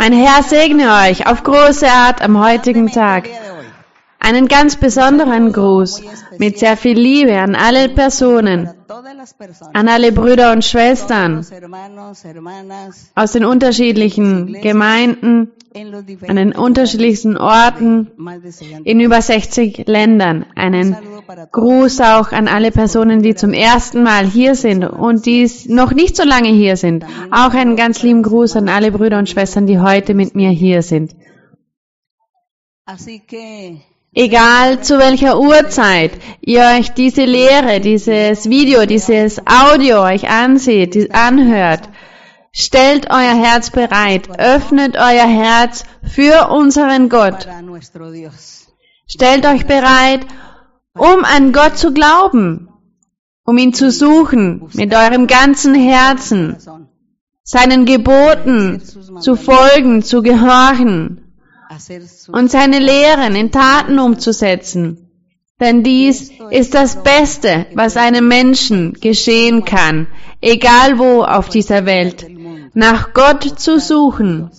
Mein Herr segne euch auf große Art am heutigen Tag. Einen ganz besonderen Gruß mit sehr viel Liebe an alle Personen, an alle Brüder und Schwestern aus den unterschiedlichen Gemeinden, an den unterschiedlichsten Orten, in über 60 Ländern. Einen Gruß auch an alle Personen, die zum ersten Mal hier sind und die noch nicht so lange hier sind. Auch einen ganz lieben Gruß an alle Brüder und Schwestern, die heute mit mir hier sind. Egal zu welcher Uhrzeit ihr euch diese Lehre, dieses Video, dieses Audio euch ansieht, anhört, stellt euer Herz bereit, öffnet euer Herz für unseren Gott. Stellt euch bereit, um an Gott zu glauben, um ihn zu suchen mit eurem ganzen Herzen, seinen Geboten zu folgen, zu gehorchen und seine Lehren in Taten umzusetzen. Denn dies ist das Beste, was einem Menschen geschehen kann, egal wo auf dieser Welt, nach Gott zu suchen,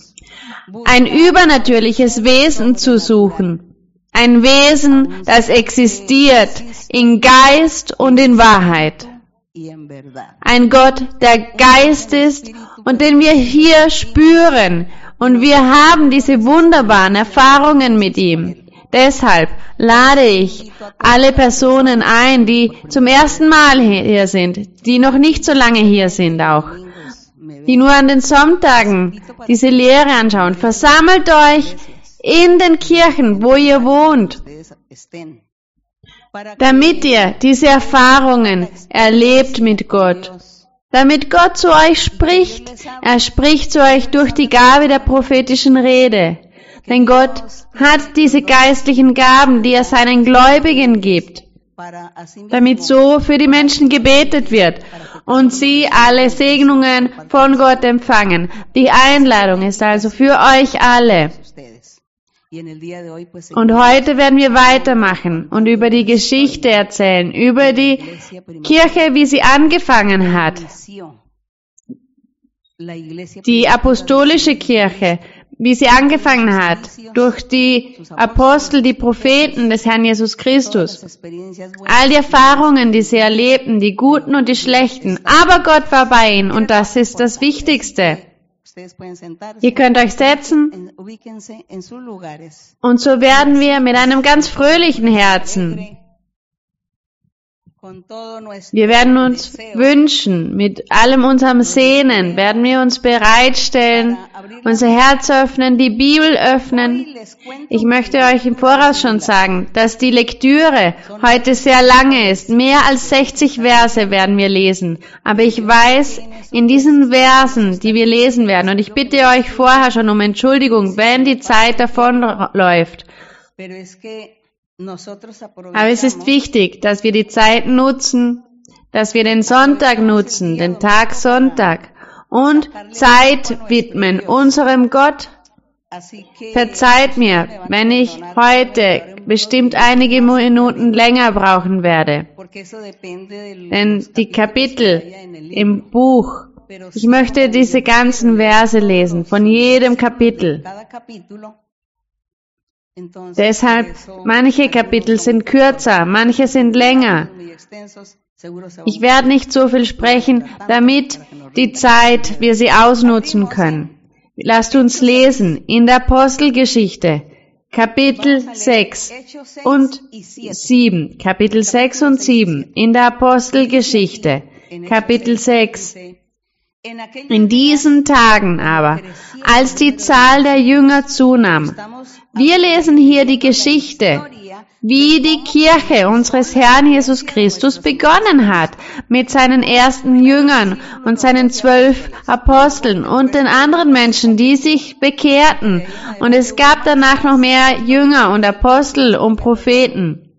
ein übernatürliches Wesen zu suchen, ein Wesen, das existiert in Geist und in Wahrheit. Ein Gott, der Geist ist und den wir hier spüren und wir haben diese wunderbaren Erfahrungen mit ihm. Deshalb lade ich alle Personen ein, die zum ersten Mal hier sind, die noch nicht so lange hier sind auch, die nur an den Sonntagen diese Lehre anschauen. Versammelt euch in den Kirchen, wo ihr wohnt, damit ihr diese Erfahrungen erlebt mit Gott damit Gott zu euch spricht. Er spricht zu euch durch die Gabe der prophetischen Rede. Denn Gott hat diese geistlichen Gaben, die er seinen Gläubigen gibt, damit so für die Menschen gebetet wird und sie alle Segnungen von Gott empfangen. Die Einladung ist also für euch alle. Und heute werden wir weitermachen und über die Geschichte erzählen, über die Kirche, wie sie angefangen hat. Die apostolische Kirche, wie sie angefangen hat, durch die Apostel, die Propheten des Herrn Jesus Christus. All die Erfahrungen, die sie erlebten, die guten und die schlechten. Aber Gott war bei ihnen und das ist das Wichtigste. Ihr könnt euch setzen. Und so werden wir mit einem ganz fröhlichen Herzen wir werden uns wünschen, mit allem unserem Sehnen werden wir uns bereitstellen, unser Herz öffnen, die Bibel öffnen. Ich möchte euch im Voraus schon sagen, dass die Lektüre heute sehr lange ist. Mehr als 60 Verse werden wir lesen. Aber ich weiß, in diesen Versen, die wir lesen werden, und ich bitte euch vorher schon um Entschuldigung, wenn die Zeit davonläuft, aber es ist wichtig, dass wir die Zeit nutzen, dass wir den Sonntag nutzen, den Tag Sonntag und Zeit widmen unserem Gott. Verzeiht mir, wenn ich heute bestimmt einige Minuten länger brauchen werde. Denn die Kapitel im Buch, ich möchte diese ganzen Verse lesen, von jedem Kapitel. Deshalb, manche Kapitel sind kürzer, manche sind länger. Ich werde nicht so viel sprechen, damit die Zeit wir sie ausnutzen können. Lasst uns lesen in der Apostelgeschichte, Kapitel 6 und 7. Kapitel 6 und 7 in der Apostelgeschichte, Kapitel 6. In diesen Tagen aber, als die Zahl der Jünger zunahm, wir lesen hier die Geschichte, wie die Kirche unseres Herrn Jesus Christus begonnen hat mit seinen ersten Jüngern und seinen zwölf Aposteln und den anderen Menschen, die sich bekehrten. Und es gab danach noch mehr Jünger und Apostel und Propheten.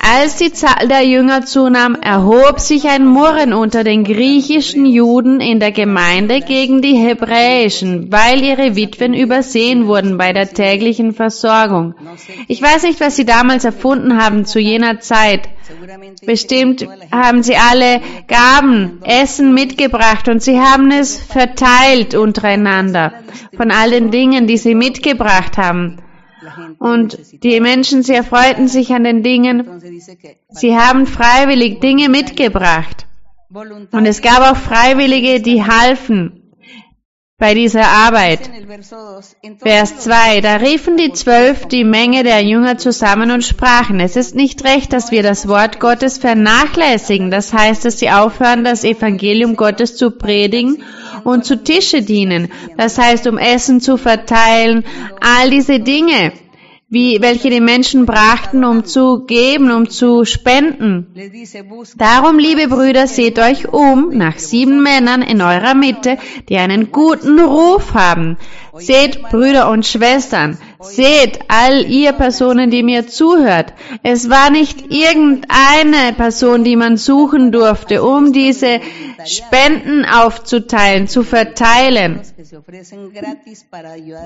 Als die Zahl der Jünger zunahm, erhob sich ein Murren unter den griechischen Juden in der Gemeinde gegen die hebräischen, weil ihre Witwen übersehen wurden bei der täglichen Versorgung. Ich weiß nicht, was sie damals erfunden haben zu jener Zeit. Bestimmt haben sie alle Gaben, Essen mitgebracht und sie haben es verteilt untereinander von all den Dingen, die sie mitgebracht haben. Und die Menschen, sie erfreuten sich an den Dingen. Sie haben freiwillig Dinge mitgebracht. Und es gab auch Freiwillige, die halfen bei dieser Arbeit. Vers 2. Da riefen die Zwölf die Menge der Jünger zusammen und sprachen, es ist nicht recht, dass wir das Wort Gottes vernachlässigen. Das heißt, dass sie aufhören, das Evangelium Gottes zu predigen und zu Tische dienen. Das heißt, um Essen zu verteilen, all diese Dinge wie, welche die Menschen brachten, um zu geben, um zu spenden. Darum, liebe Brüder, seht euch um nach sieben Männern in eurer Mitte, die einen guten Ruf haben. Seht, Brüder und Schwestern, seht all ihr Personen, die mir zuhört. Es war nicht irgendeine Person, die man suchen durfte, um diese Spenden aufzuteilen, zu verteilen.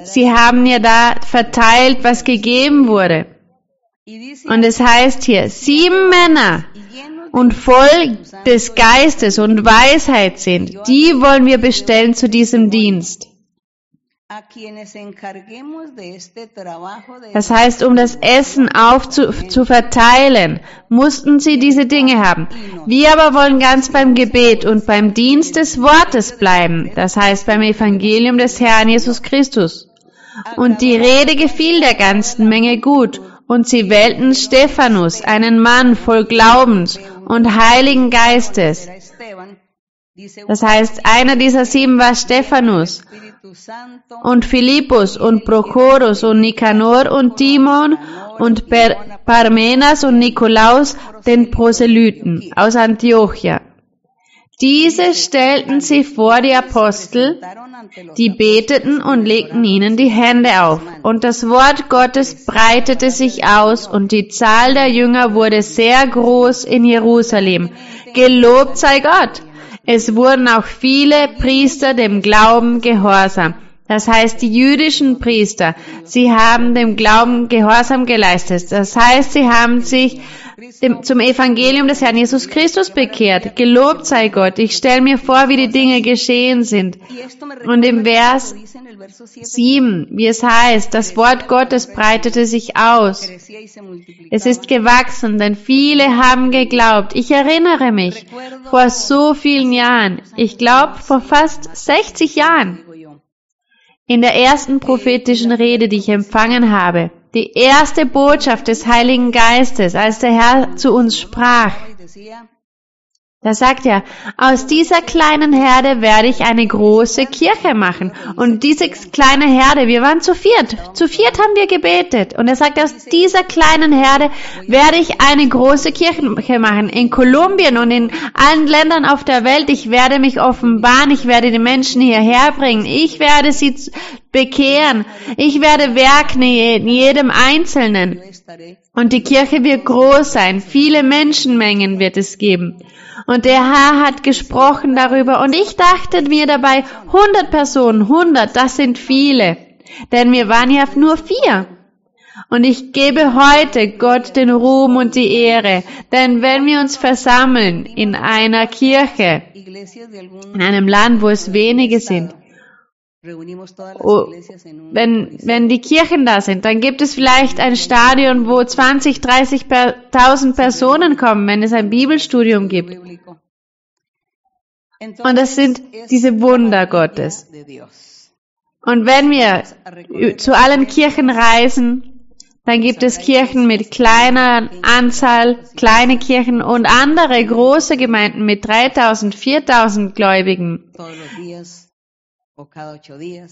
Sie haben ja da verteilt, was gegeben wurde. Und es heißt hier, sieben Männer und voll des Geistes und Weisheit sind, die wollen wir bestellen zu diesem Dienst. Das heißt, um das Essen aufzu verteilen, mussten sie diese Dinge haben. Wir aber wollen ganz beim Gebet und beim Dienst des Wortes bleiben, das heißt beim Evangelium des Herrn Jesus Christus. Und die Rede gefiel der ganzen Menge gut, und sie wählten Stephanus, einen Mann voll Glaubens und Heiligen Geistes. Das heißt, einer dieser sieben war Stephanus und Philippus und Prochorus und Nikanor und Timon und per Parmenas und Nikolaus, den Proselyten aus Antiochia. Diese stellten sie vor die Apostel, die beteten und legten ihnen die Hände auf. Und das Wort Gottes breitete sich aus und die Zahl der Jünger wurde sehr groß in Jerusalem. Gelobt sei Gott! Es wurden auch viele Priester dem Glauben gehorsam. Das heißt, die jüdischen Priester, sie haben dem Glauben Gehorsam geleistet. Das heißt, sie haben sich dem, zum Evangelium des Herrn Jesus Christus bekehrt. Gelobt sei Gott. Ich stelle mir vor, wie die Dinge geschehen sind. Und im Vers 7, wie es heißt, das Wort Gottes breitete sich aus. Es ist gewachsen, denn viele haben geglaubt. Ich erinnere mich, vor so vielen Jahren, ich glaube vor fast 60 Jahren, in der ersten prophetischen Rede, die ich empfangen habe, die erste Botschaft des Heiligen Geistes, als der Herr zu uns sprach, da sagt er, aus dieser kleinen Herde werde ich eine große Kirche machen. Und diese kleine Herde, wir waren zu viert. Zu viert haben wir gebetet. Und er sagt, aus dieser kleinen Herde werde ich eine große Kirche machen. In Kolumbien und in allen Ländern auf der Welt. Ich werde mich offenbaren. Ich werde die Menschen hierher bringen. Ich werde sie bekehren. Ich werde werken in jedem Einzelnen. Und die Kirche wird groß sein. Viele Menschenmengen wird es geben. Und der Herr hat gesprochen darüber. Und ich dachte mir dabei, 100 Personen, 100, das sind viele. Denn wir waren ja nur vier. Und ich gebe heute Gott den Ruhm und die Ehre. Denn wenn wir uns versammeln in einer Kirche, in einem Land, wo es wenige sind, Oh, wenn, wenn die Kirchen da sind, dann gibt es vielleicht ein Stadion, wo 20, 30.000 Personen kommen, wenn es ein Bibelstudium gibt. Und das sind diese Wunder Gottes. Und wenn wir zu allen Kirchen reisen, dann gibt es Kirchen mit kleiner Anzahl, kleine Kirchen und andere große Gemeinden mit 3000, 4000 Gläubigen.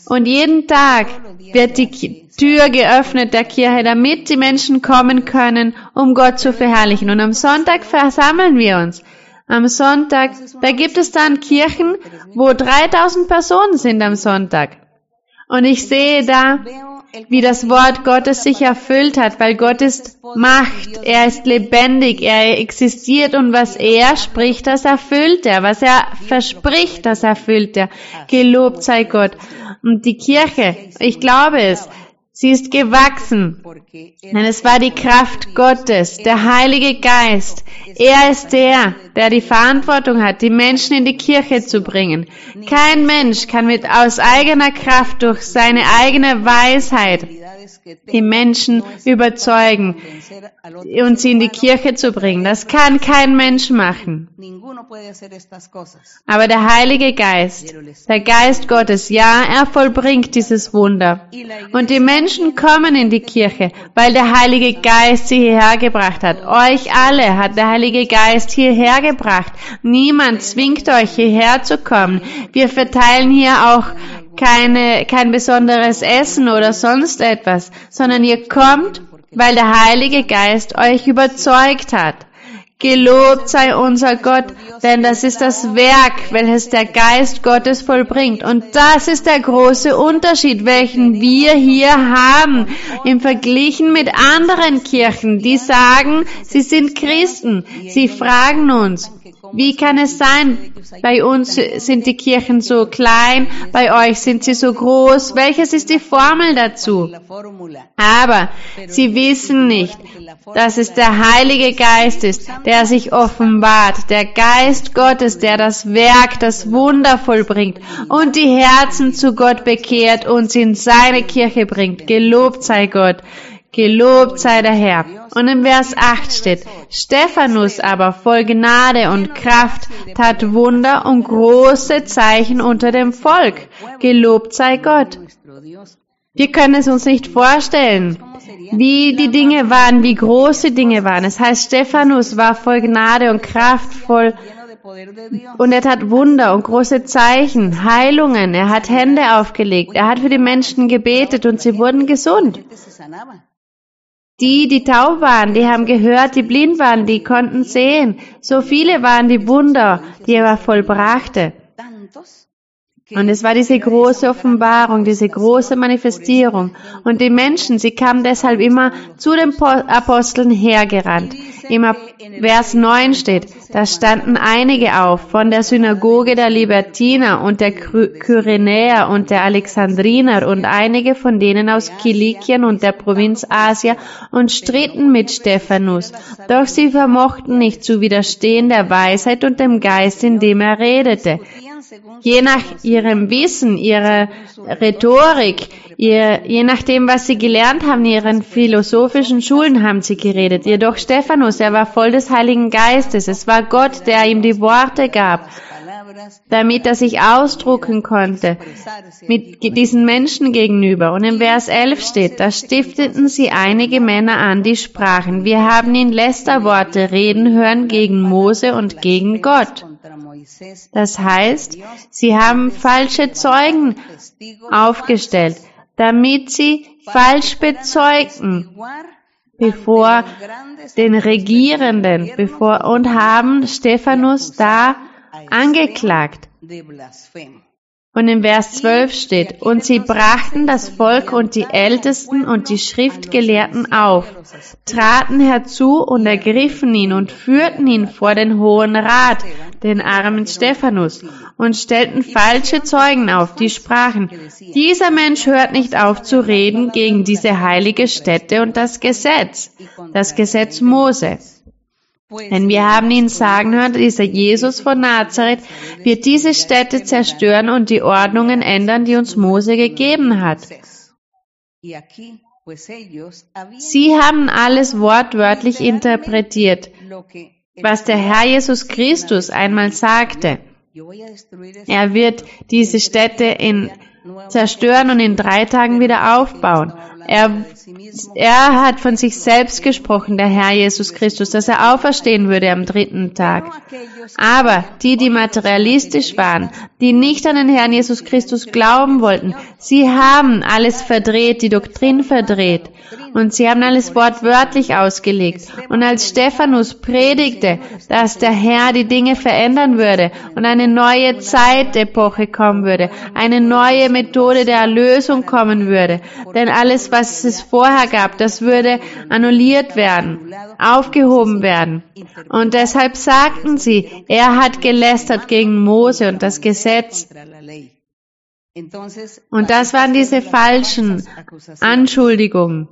Und jeden Tag wird die Tür geöffnet der Kirche, damit die Menschen kommen können, um Gott zu verherrlichen. Und am Sonntag versammeln wir uns. Am Sonntag, da gibt es dann Kirchen, wo 3000 Personen sind am Sonntag. Und ich sehe da wie das Wort Gottes sich erfüllt hat, weil Gott ist Macht, er ist lebendig, er existiert und was er spricht, das erfüllt er, was er verspricht, das erfüllt er. Gelobt sei Gott. Und die Kirche, ich glaube es, Sie ist gewachsen, denn es war die Kraft Gottes, der Heilige Geist. Er ist der, der die Verantwortung hat, die Menschen in die Kirche zu bringen. Kein Mensch kann mit aus eigener Kraft durch seine eigene Weisheit die Menschen überzeugen und sie in die Kirche zu bringen. Das kann kein Mensch machen. Aber der Heilige Geist, der Geist Gottes, ja, er vollbringt dieses Wunder. Und die Menschen kommen in die Kirche, weil der Heilige Geist sie hierher gebracht hat. Euch alle hat der Heilige Geist hierher gebracht. Niemand zwingt euch hierher zu kommen. Wir verteilen hier auch keine, kein besonderes Essen oder sonst etwas, sondern ihr kommt, weil der Heilige Geist euch überzeugt hat. Gelobt sei unser Gott, denn das ist das Werk, welches der Geist Gottes vollbringt. Und das ist der große Unterschied, welchen wir hier haben im Verglichen mit anderen Kirchen, die sagen, sie sind Christen. Sie fragen uns, wie kann es sein, bei uns sind die Kirchen so klein, bei euch sind sie so groß? Welches ist die Formel dazu? Aber sie wissen nicht, dass es der Heilige Geist ist, der sich offenbart, der Geist Gottes, der das Werk, das Wunder vollbringt und die Herzen zu Gott bekehrt und sie in seine Kirche bringt. Gelobt sei Gott. Gelobt sei der Herr. Und in Vers 8 steht, Stephanus aber voll Gnade und Kraft tat Wunder und große Zeichen unter dem Volk. Gelobt sei Gott. Wir können es uns nicht vorstellen, wie die Dinge waren, wie große Dinge waren. Es heißt, Stephanus war voll Gnade und Kraft, voll und er tat Wunder und große Zeichen, Heilungen. Er hat Hände aufgelegt. Er hat für die Menschen gebetet und sie wurden gesund. Die, die taub waren, die haben gehört, die blind waren, die konnten sehen. So viele waren die Wunder, die er vollbrachte. Und es war diese große Offenbarung, diese große Manifestierung. Und die Menschen, sie kamen deshalb immer zu den Aposteln hergerannt. Im Vers 9 steht, da standen einige auf von der Synagoge der Libertiner und der Kyrenäer und der Alexandriner und einige von denen aus Kilikien und der Provinz Asia und stritten mit Stephanus. Doch sie vermochten nicht zu widerstehen der Weisheit und dem Geist, in dem er redete je nach ihrem Wissen, ihrer Rhetorik, ihr, je nachdem, was sie gelernt haben, in ihren philosophischen Schulen haben sie geredet. Jedoch Stephanus, er war voll des Heiligen Geistes. Es war Gott, der ihm die Worte gab, damit er sich ausdrucken konnte mit diesen Menschen gegenüber. Und im Vers 11 steht, da stifteten sie einige Männer an, die sprachen, wir haben ihn Lästerworte reden hören gegen Mose und gegen Gott. Das heißt, sie haben falsche Zeugen aufgestellt, damit sie falsch bezeugten bevor den Regierenden bevor und haben Stephanus da angeklagt. Und im Vers 12 steht, und sie brachten das Volk und die Ältesten und die Schriftgelehrten auf, traten herzu und ergriffen ihn und führten ihn vor den Hohen Rat, den armen Stephanus, und stellten falsche Zeugen auf, die sprachen, dieser Mensch hört nicht auf zu reden gegen diese heilige Stätte und das Gesetz, das Gesetz. Mose. Denn wir haben ihn sagen hören, dieser Jesus von Nazareth wird diese Städte zerstören und die Ordnungen ändern, die uns Mose gegeben hat. Sie haben alles wortwörtlich interpretiert, was der Herr Jesus Christus einmal sagte. Er wird diese Städte in zerstören und in drei Tagen wieder aufbauen. Er, er hat von sich selbst gesprochen, der Herr Jesus Christus, dass er auferstehen würde am dritten Tag. Aber die, die materialistisch waren, die nicht an den Herrn Jesus Christus glauben wollten, sie haben alles verdreht, die Doktrin verdreht und sie haben alles wortwörtlich ausgelegt. Und als Stephanus predigte, dass der Herr die Dinge verändern würde und eine neue Zeitepoche kommen würde, eine neue Methode der Erlösung kommen würde, denn alles, was es vorher gab, das würde annulliert werden, aufgehoben werden. Und deshalb sagten sie, er hat gelästert gegen Mose und das Gesetz. Und das waren diese falschen Anschuldigungen.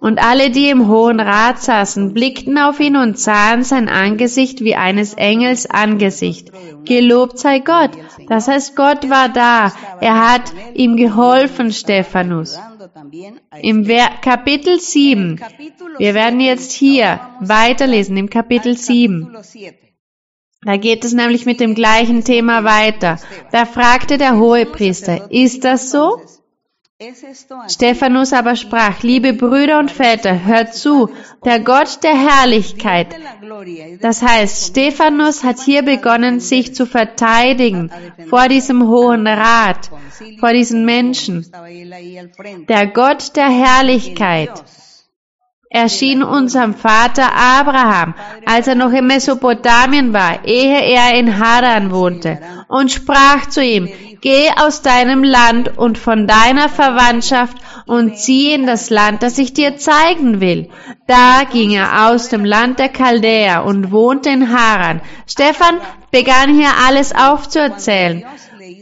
Und alle, die im Hohen Rat saßen, blickten auf ihn und sahen sein Angesicht wie eines Engels Angesicht. Gelobt sei Gott. Das heißt, Gott war da. Er hat ihm geholfen, Stephanus. Im Kapitel 7, wir werden jetzt hier weiterlesen, im Kapitel 7. Da geht es nämlich mit dem gleichen Thema weiter. Da fragte der Hohepriester, ist das so? Stephanus aber sprach, liebe Brüder und Väter, hört zu, der Gott der Herrlichkeit. Das heißt, Stephanus hat hier begonnen, sich zu verteidigen vor diesem Hohen Rat, vor diesen Menschen. Der Gott der Herrlichkeit erschien unserem Vater Abraham, als er noch in Mesopotamien war, ehe er in Haran wohnte, und sprach zu ihm, Geh aus deinem Land und von deiner Verwandtschaft und zieh in das Land, das ich dir zeigen will. Da ging er aus dem Land der Chaldäer und wohnte in Haran. Stefan begann hier alles aufzuerzählen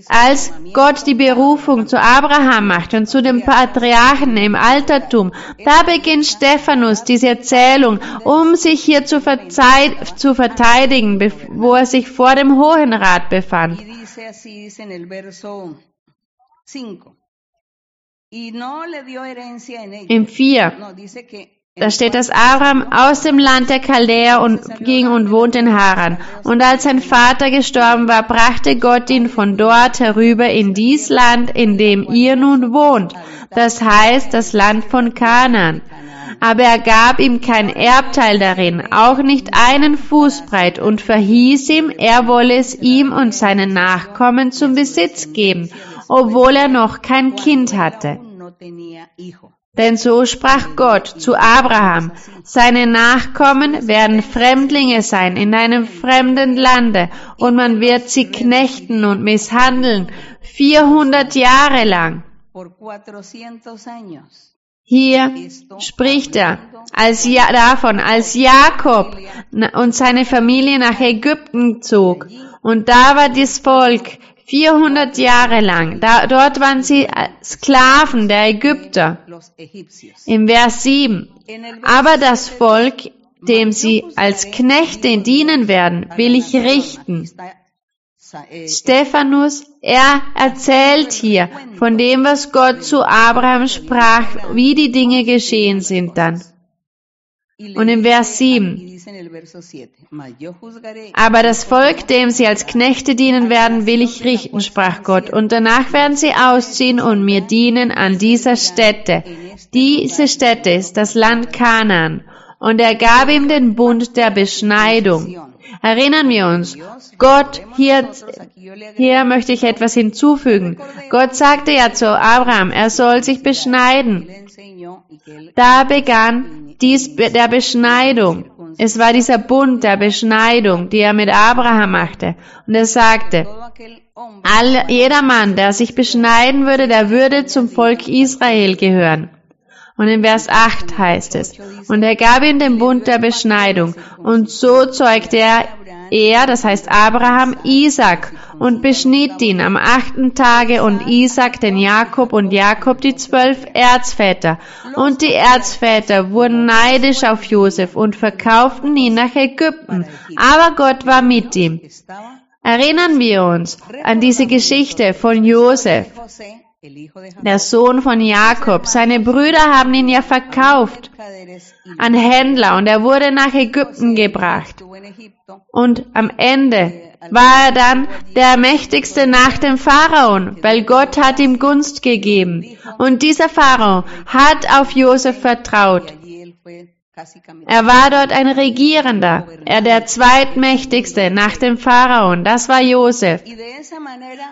als Gott die Berufung zu Abraham macht und zu den Patriarchen im Altertum, da beginnt Stephanus diese Erzählung, um sich hier zu, zu verteidigen, wo er sich vor dem Hohen Rat befand. Im 4 da steht, dass Abraham aus dem Land der Chaldäer und ging und wohnte in Haran. Und als sein Vater gestorben war, brachte Gott ihn von dort herüber in dies Land, in dem ihr nun wohnt. Das heißt, das Land von Kanaan. Aber er gab ihm kein Erbteil darin, auch nicht einen Fußbreit, und verhieß ihm, er wolle es ihm und seinen Nachkommen zum Besitz geben, obwohl er noch kein Kind hatte. Denn so sprach Gott zu Abraham, seine Nachkommen werden Fremdlinge sein in einem fremden Lande, und man wird sie knechten und misshandeln, 400 Jahre lang. Hier spricht er als ja, davon, als Jakob und seine Familie nach Ägypten zog. Und da war das Volk 400 Jahre lang. Da, dort waren sie Sklaven der Ägypter. Im Vers 7. Aber das Volk, dem sie als Knechte dienen werden, will ich richten. Stephanus, er erzählt hier von dem, was Gott zu Abraham sprach, wie die Dinge geschehen sind dann. Und im Vers 7, aber das Volk, dem sie als Knechte dienen werden, will ich richten, sprach Gott, und danach werden sie ausziehen und mir dienen an dieser Stätte. Diese Stätte ist das Land Kanaan. Und er gab ihm den Bund der Beschneidung. Erinnern wir uns, Gott, hier, hier möchte ich etwas hinzufügen. Gott sagte ja zu Abraham, er soll sich beschneiden. Da begann dies der Beschneidung. Es war dieser Bund der Beschneidung, die er mit Abraham machte. Und er sagte, all, jeder Mann, der sich beschneiden würde, der würde zum Volk Israel gehören. Und in Vers 8 heißt es, und er gab ihm den Bund der Beschneidung, und so zeugte er er, das heißt Abraham, Isaac und beschnitt ihn am achten Tage und Isaac den Jakob und Jakob die zwölf Erzväter. Und die Erzväter wurden neidisch auf Josef und verkauften ihn nach Ägypten. Aber Gott war mit ihm. Erinnern wir uns an diese Geschichte von Josef der Sohn von Jakob. Seine Brüder haben ihn ja verkauft an Händler und er wurde nach Ägypten gebracht. Und am Ende war er dann der mächtigste nach dem Pharaon, weil Gott hat ihm Gunst gegeben. Und dieser Pharao hat auf Josef vertraut. Er war dort ein Regierender, er der zweitmächtigste nach dem Pharaon, das war Josef.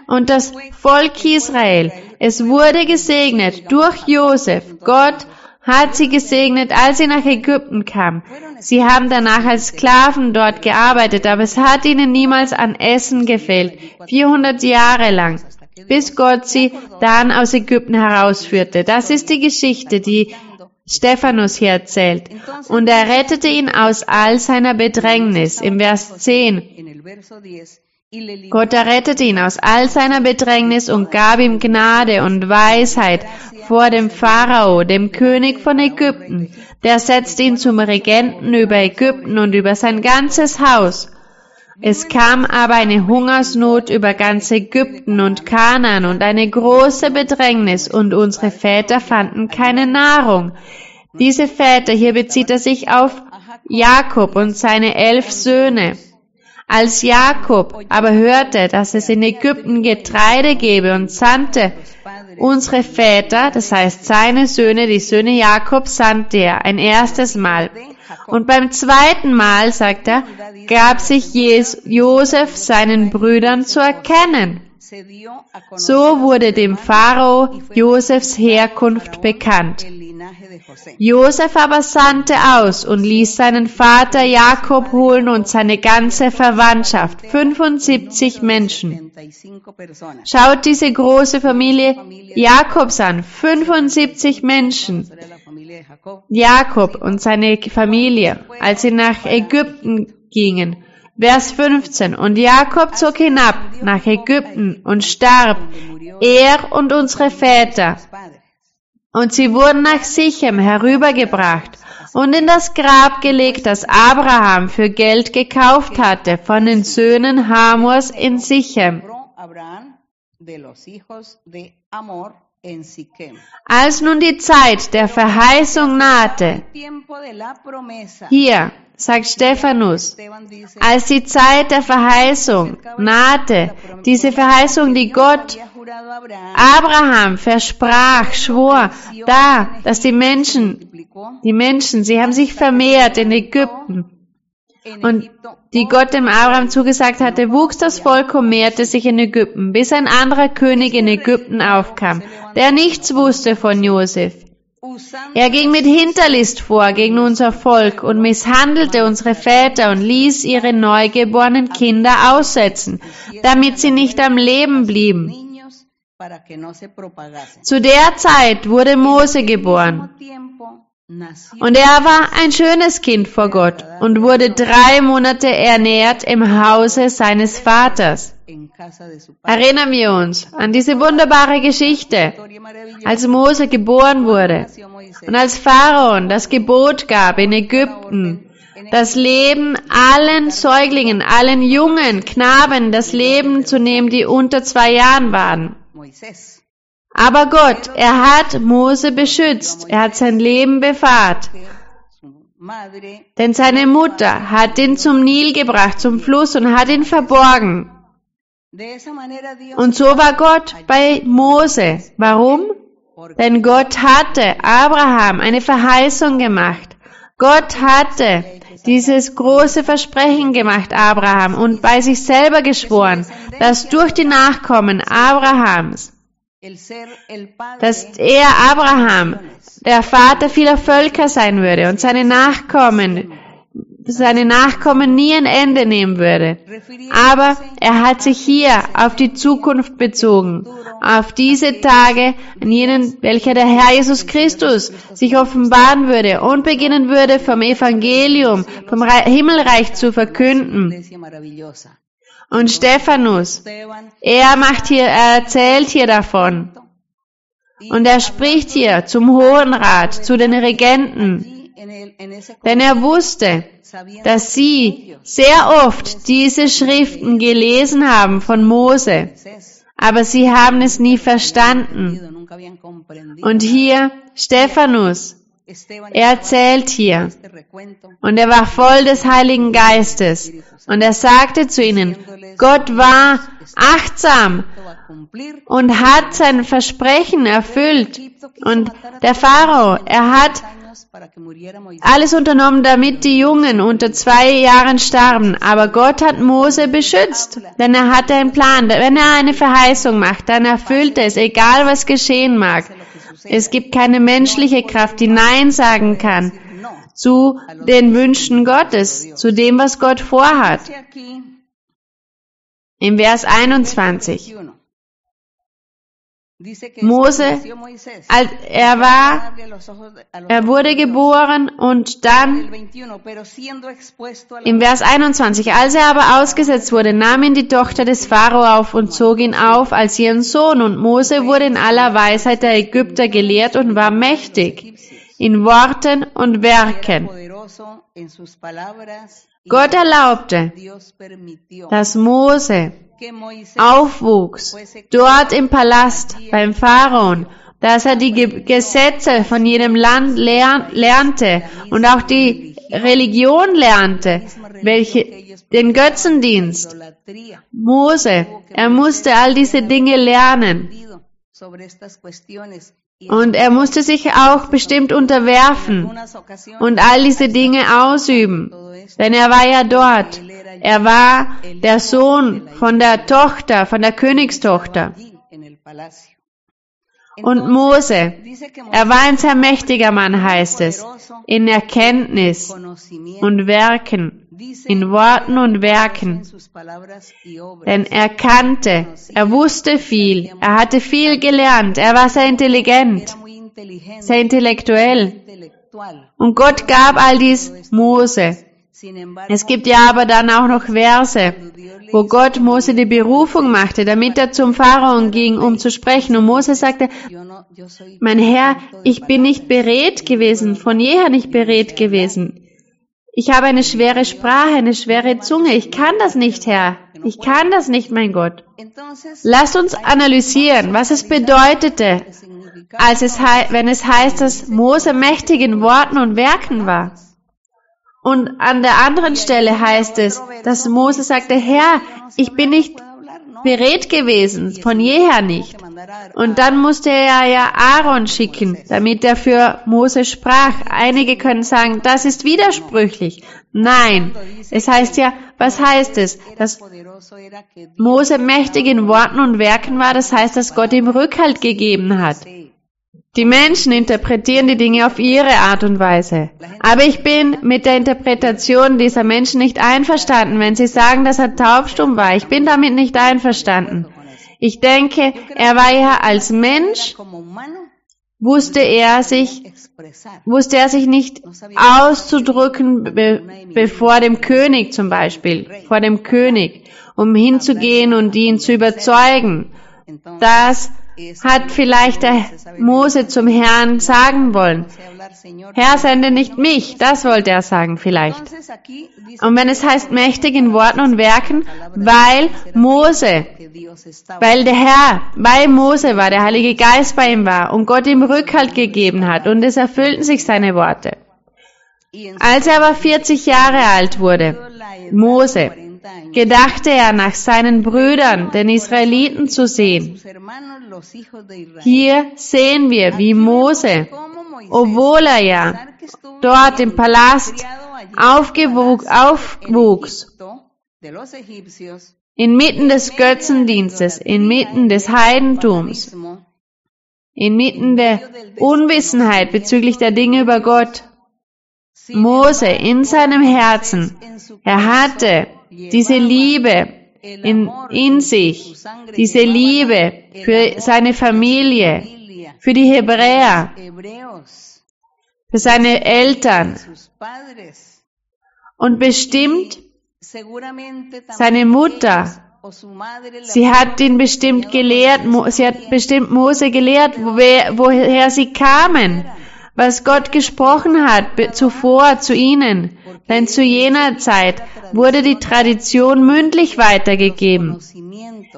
Und das Volk Israel, es wurde gesegnet durch Josef. Gott hat sie gesegnet, als sie nach Ägypten kam. Sie haben danach als Sklaven dort gearbeitet, aber es hat ihnen niemals an Essen gefehlt. 400 Jahre lang, bis Gott sie dann aus Ägypten herausführte. Das ist die Geschichte, die Stephanus hier erzählt. Und er rettete ihn aus all seiner Bedrängnis. Im Vers 10. Gott errettete ihn aus all seiner Bedrängnis und gab ihm Gnade und Weisheit vor dem Pharao, dem König von Ägypten. Der setzte ihn zum Regenten über Ägypten und über sein ganzes Haus. Es kam aber eine Hungersnot über ganz Ägypten und Kanaan und eine große Bedrängnis und unsere Väter fanden keine Nahrung. Diese Väter, hier bezieht er sich auf Jakob und seine elf Söhne. Als Jakob aber hörte, dass es in Ägypten Getreide gebe und sandte unsere Väter, das heißt seine Söhne, die Söhne Jakobs, sandte er ein erstes Mal. Und beim zweiten Mal, sagt er, gab sich Josef seinen Brüdern zu erkennen. So wurde dem Pharao Josefs Herkunft bekannt. Josef aber sandte aus und ließ seinen Vater Jakob holen und seine ganze Verwandtschaft, 75 Menschen. Schaut diese große Familie Jakobs an, 75 Menschen. Jakob und seine Familie, als sie nach Ägypten gingen. Vers 15. Und Jakob zog hinab nach Ägypten und starb, er und unsere Väter. Und sie wurden nach Sichem herübergebracht und in das Grab gelegt, das Abraham für Geld gekauft hatte von den Söhnen Hamors in Sichem. Als nun die Zeit der Verheißung nahte, hier sagt Stephanus, als die Zeit der Verheißung nahte, diese Verheißung, die Gott Abraham versprach, schwor, da, dass die Menschen, die Menschen, sie haben sich vermehrt in Ägypten. Und die Gott dem Abraham zugesagt hatte, wuchs das Volk und mehrte sich in Ägypten, bis ein anderer König in Ägypten aufkam, der nichts wusste von Josef. Er ging mit Hinterlist vor gegen unser Volk und misshandelte unsere Väter und ließ ihre neugeborenen Kinder aussetzen, damit sie nicht am Leben blieben. Zu der Zeit wurde Mose geboren. Und er war ein schönes Kind vor Gott und wurde drei Monate ernährt im Hause seines Vaters. Erinnern wir uns an diese wunderbare Geschichte, als Mose geboren wurde und als Pharaon das Gebot gab in Ägypten, das Leben allen Säuglingen, allen jungen Knaben das Leben zu nehmen, die unter zwei Jahren waren. Aber Gott, er hat Mose beschützt, er hat sein Leben bewahrt. Denn seine Mutter hat ihn zum Nil gebracht, zum Fluss und hat ihn verborgen. Und so war Gott bei Mose. Warum? Denn Gott hatte Abraham eine Verheißung gemacht. Gott hatte dieses große Versprechen gemacht, Abraham, und bei sich selber geschworen, dass durch die Nachkommen Abrahams, dass er Abraham, der Vater vieler Völker sein würde und seine Nachkommen, seine Nachkommen nie ein Ende nehmen würde. Aber er hat sich hier auf die Zukunft bezogen, auf diese Tage, an jenen, welcher der Herr Jesus Christus sich offenbaren würde und beginnen würde, vom Evangelium, vom Himmelreich zu verkünden. Und Stephanus, er macht hier, er erzählt hier davon. Und er spricht hier zum Hohen Rat, zu den Regenten. Denn er wusste, dass sie sehr oft diese Schriften gelesen haben von Mose aber sie haben es nie verstanden. Und hier Stephanus, er erzählt hier, und er war voll des Heiligen Geistes, und er sagte zu ihnen, Gott war achtsam und hat sein Versprechen erfüllt. Und der Pharao, er hat alles unternommen, damit die Jungen unter zwei Jahren starben. Aber Gott hat Mose beschützt, denn er hatte einen Plan. Wenn er eine Verheißung macht, dann erfüllt er es, egal was geschehen mag. Es gibt keine menschliche Kraft, die Nein sagen kann zu den Wünschen Gottes, zu dem, was Gott vorhat. Im Vers 21. Mose, als er war, er wurde geboren und dann im Vers 21, als er aber ausgesetzt wurde, nahm ihn die Tochter des Pharao auf und zog ihn auf als ihren Sohn. Und Mose wurde in aller Weisheit der Ägypter gelehrt und war mächtig in Worten und Werken. Gott erlaubte, dass Mose aufwuchs, dort im Palast beim Pharaon, dass er die Gesetze von jedem Land lernte und auch die Religion lernte, welche den Götzendienst. Mose, er musste all diese Dinge lernen. Und er musste sich auch bestimmt unterwerfen und all diese Dinge ausüben, denn er war ja dort. Er war der Sohn von der Tochter, von der Königstochter. Und Mose, er war ein sehr mächtiger Mann, heißt es, in Erkenntnis und Werken, in Worten und Werken. Denn er kannte, er wusste viel, er hatte viel gelernt, er war sehr intelligent, sehr intellektuell. Und Gott gab all dies Mose. Es gibt ja aber dann auch noch Verse, wo Gott Mose die Berufung machte, damit er zum Pharaon ging, um zu sprechen. Und Mose sagte, mein Herr, ich bin nicht beredt gewesen, von jeher nicht beredt gewesen. Ich habe eine schwere Sprache, eine schwere Zunge. Ich kann das nicht, Herr. Ich kann das nicht, mein Gott. Lasst uns analysieren, was es bedeutete, als es, wenn es heißt, dass Mose mächtig in Worten und Werken war. Und an der anderen Stelle heißt es, dass Mose sagte, Herr, ich bin nicht beredt gewesen, von jeher nicht. Und dann musste er ja Aaron schicken, damit er für Mose sprach. Einige können sagen, das ist widersprüchlich. Nein, es heißt ja, was heißt es? Dass Mose mächtig in Worten und Werken war, das heißt, dass Gott ihm Rückhalt gegeben hat. Die Menschen interpretieren die Dinge auf ihre Art und Weise. Aber ich bin mit der Interpretation dieser Menschen nicht einverstanden, wenn sie sagen, dass er taubstumm war. Ich bin damit nicht einverstanden. Ich denke, er war ja als Mensch, wusste er sich, wusste er sich nicht auszudrücken be bevor dem König zum Beispiel, vor dem König, um hinzugehen und ihn zu überzeugen, dass hat vielleicht der Mose zum Herrn sagen wollen. Herr, sende nicht mich, das wollte er sagen vielleicht. Und wenn es heißt mächtig in Worten und Werken, weil Mose, weil der Herr bei Mose war, der Heilige Geist bei ihm war und Gott ihm Rückhalt gegeben hat und es erfüllten sich seine Worte. Als er aber 40 Jahre alt wurde, Mose, gedachte er nach seinen Brüdern, den Israeliten, zu sehen. Hier sehen wir, wie Mose, obwohl er ja dort im Palast aufwuchs inmitten des Götzendienstes, inmitten des Heidentums, inmitten der Unwissenheit bezüglich der Dinge über Gott, Mose in seinem Herzen, er hatte diese Liebe in, in sich, diese Liebe für seine Familie, für die Hebräer, für seine Eltern und bestimmt seine Mutter. Sie hat ihn bestimmt gelehrt, sie hat bestimmt Mose gelehrt, woher sie kamen, was Gott gesprochen hat zuvor zu ihnen. Denn zu jener Zeit wurde die Tradition mündlich weitergegeben.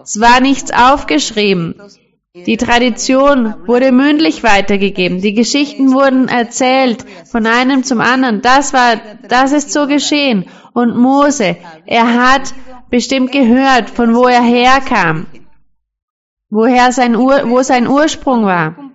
Es war nichts aufgeschrieben. Die Tradition wurde mündlich weitergegeben. Die Geschichten wurden erzählt von einem zum anderen. Das war, das ist so geschehen. Und Mose, er hat bestimmt gehört, von wo er herkam, woher sein Ur, wo sein Ursprung war.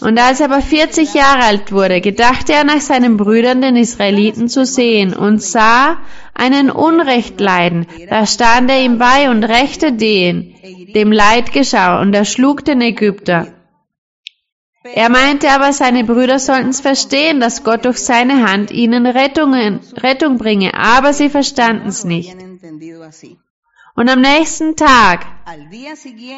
Und als er aber 40 Jahre alt wurde, gedachte er nach seinen Brüdern, den Israeliten, zu sehen und sah einen Unrecht leiden. Da stand er ihm bei und rächte den, dem Leid geschah, und er schlug den Ägypter. Er meinte aber, seine Brüder sollten es verstehen, dass Gott durch seine Hand ihnen Rettungen, Rettung bringe, aber sie verstanden es nicht. Und am nächsten Tag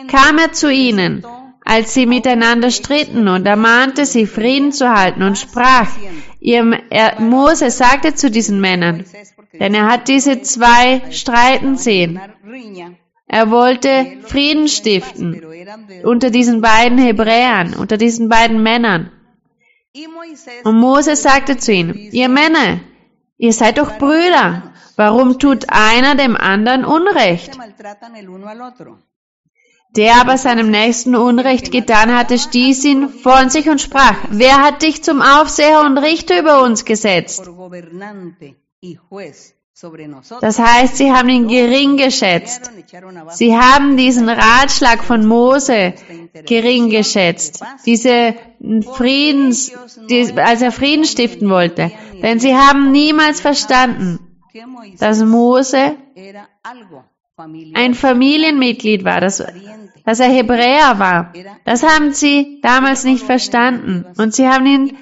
kam er zu ihnen, als sie miteinander stritten und ermahnte sie, Frieden zu halten und sprach, ihr, er, Mose sagte zu diesen Männern, denn er hat diese zwei streiten sehen. Er wollte Frieden stiften unter diesen beiden Hebräern, unter diesen beiden Männern. Und Mose sagte zu ihnen, ihr Männer, ihr seid doch Brüder, warum tut einer dem anderen Unrecht? Der aber seinem Nächsten Unrecht getan hatte, stieß ihn von sich und sprach, wer hat dich zum Aufseher und Richter über uns gesetzt? Das heißt, sie haben ihn gering geschätzt. Sie haben diesen Ratschlag von Mose gering geschätzt. Diese Friedens, die, als er Frieden stiften wollte. Denn sie haben niemals verstanden, dass Mose ein Familienmitglied war, dass, dass er Hebräer war. Das haben sie damals nicht verstanden. Und sie haben ihn,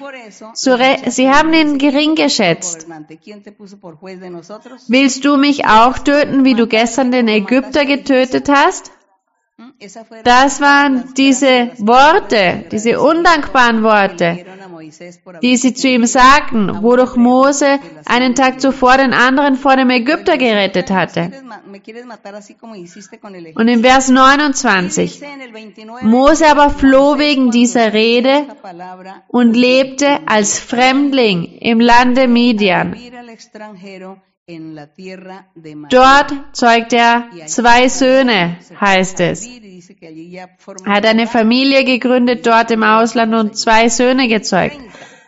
sie haben ihn gering geschätzt. Willst du mich auch töten, wie du gestern den Ägypter getötet hast? Das waren diese Worte, diese undankbaren Worte, die sie zu ihm sagten, wodurch Mose einen Tag zuvor den anderen vor dem Ägypter gerettet hatte. Und im Vers 29, Mose aber floh wegen dieser Rede und lebte als Fremdling im Lande Midian. Dort zeugt er zwei Söhne, heißt es. Er hat eine Familie gegründet dort im Ausland und zwei Söhne gezeugt.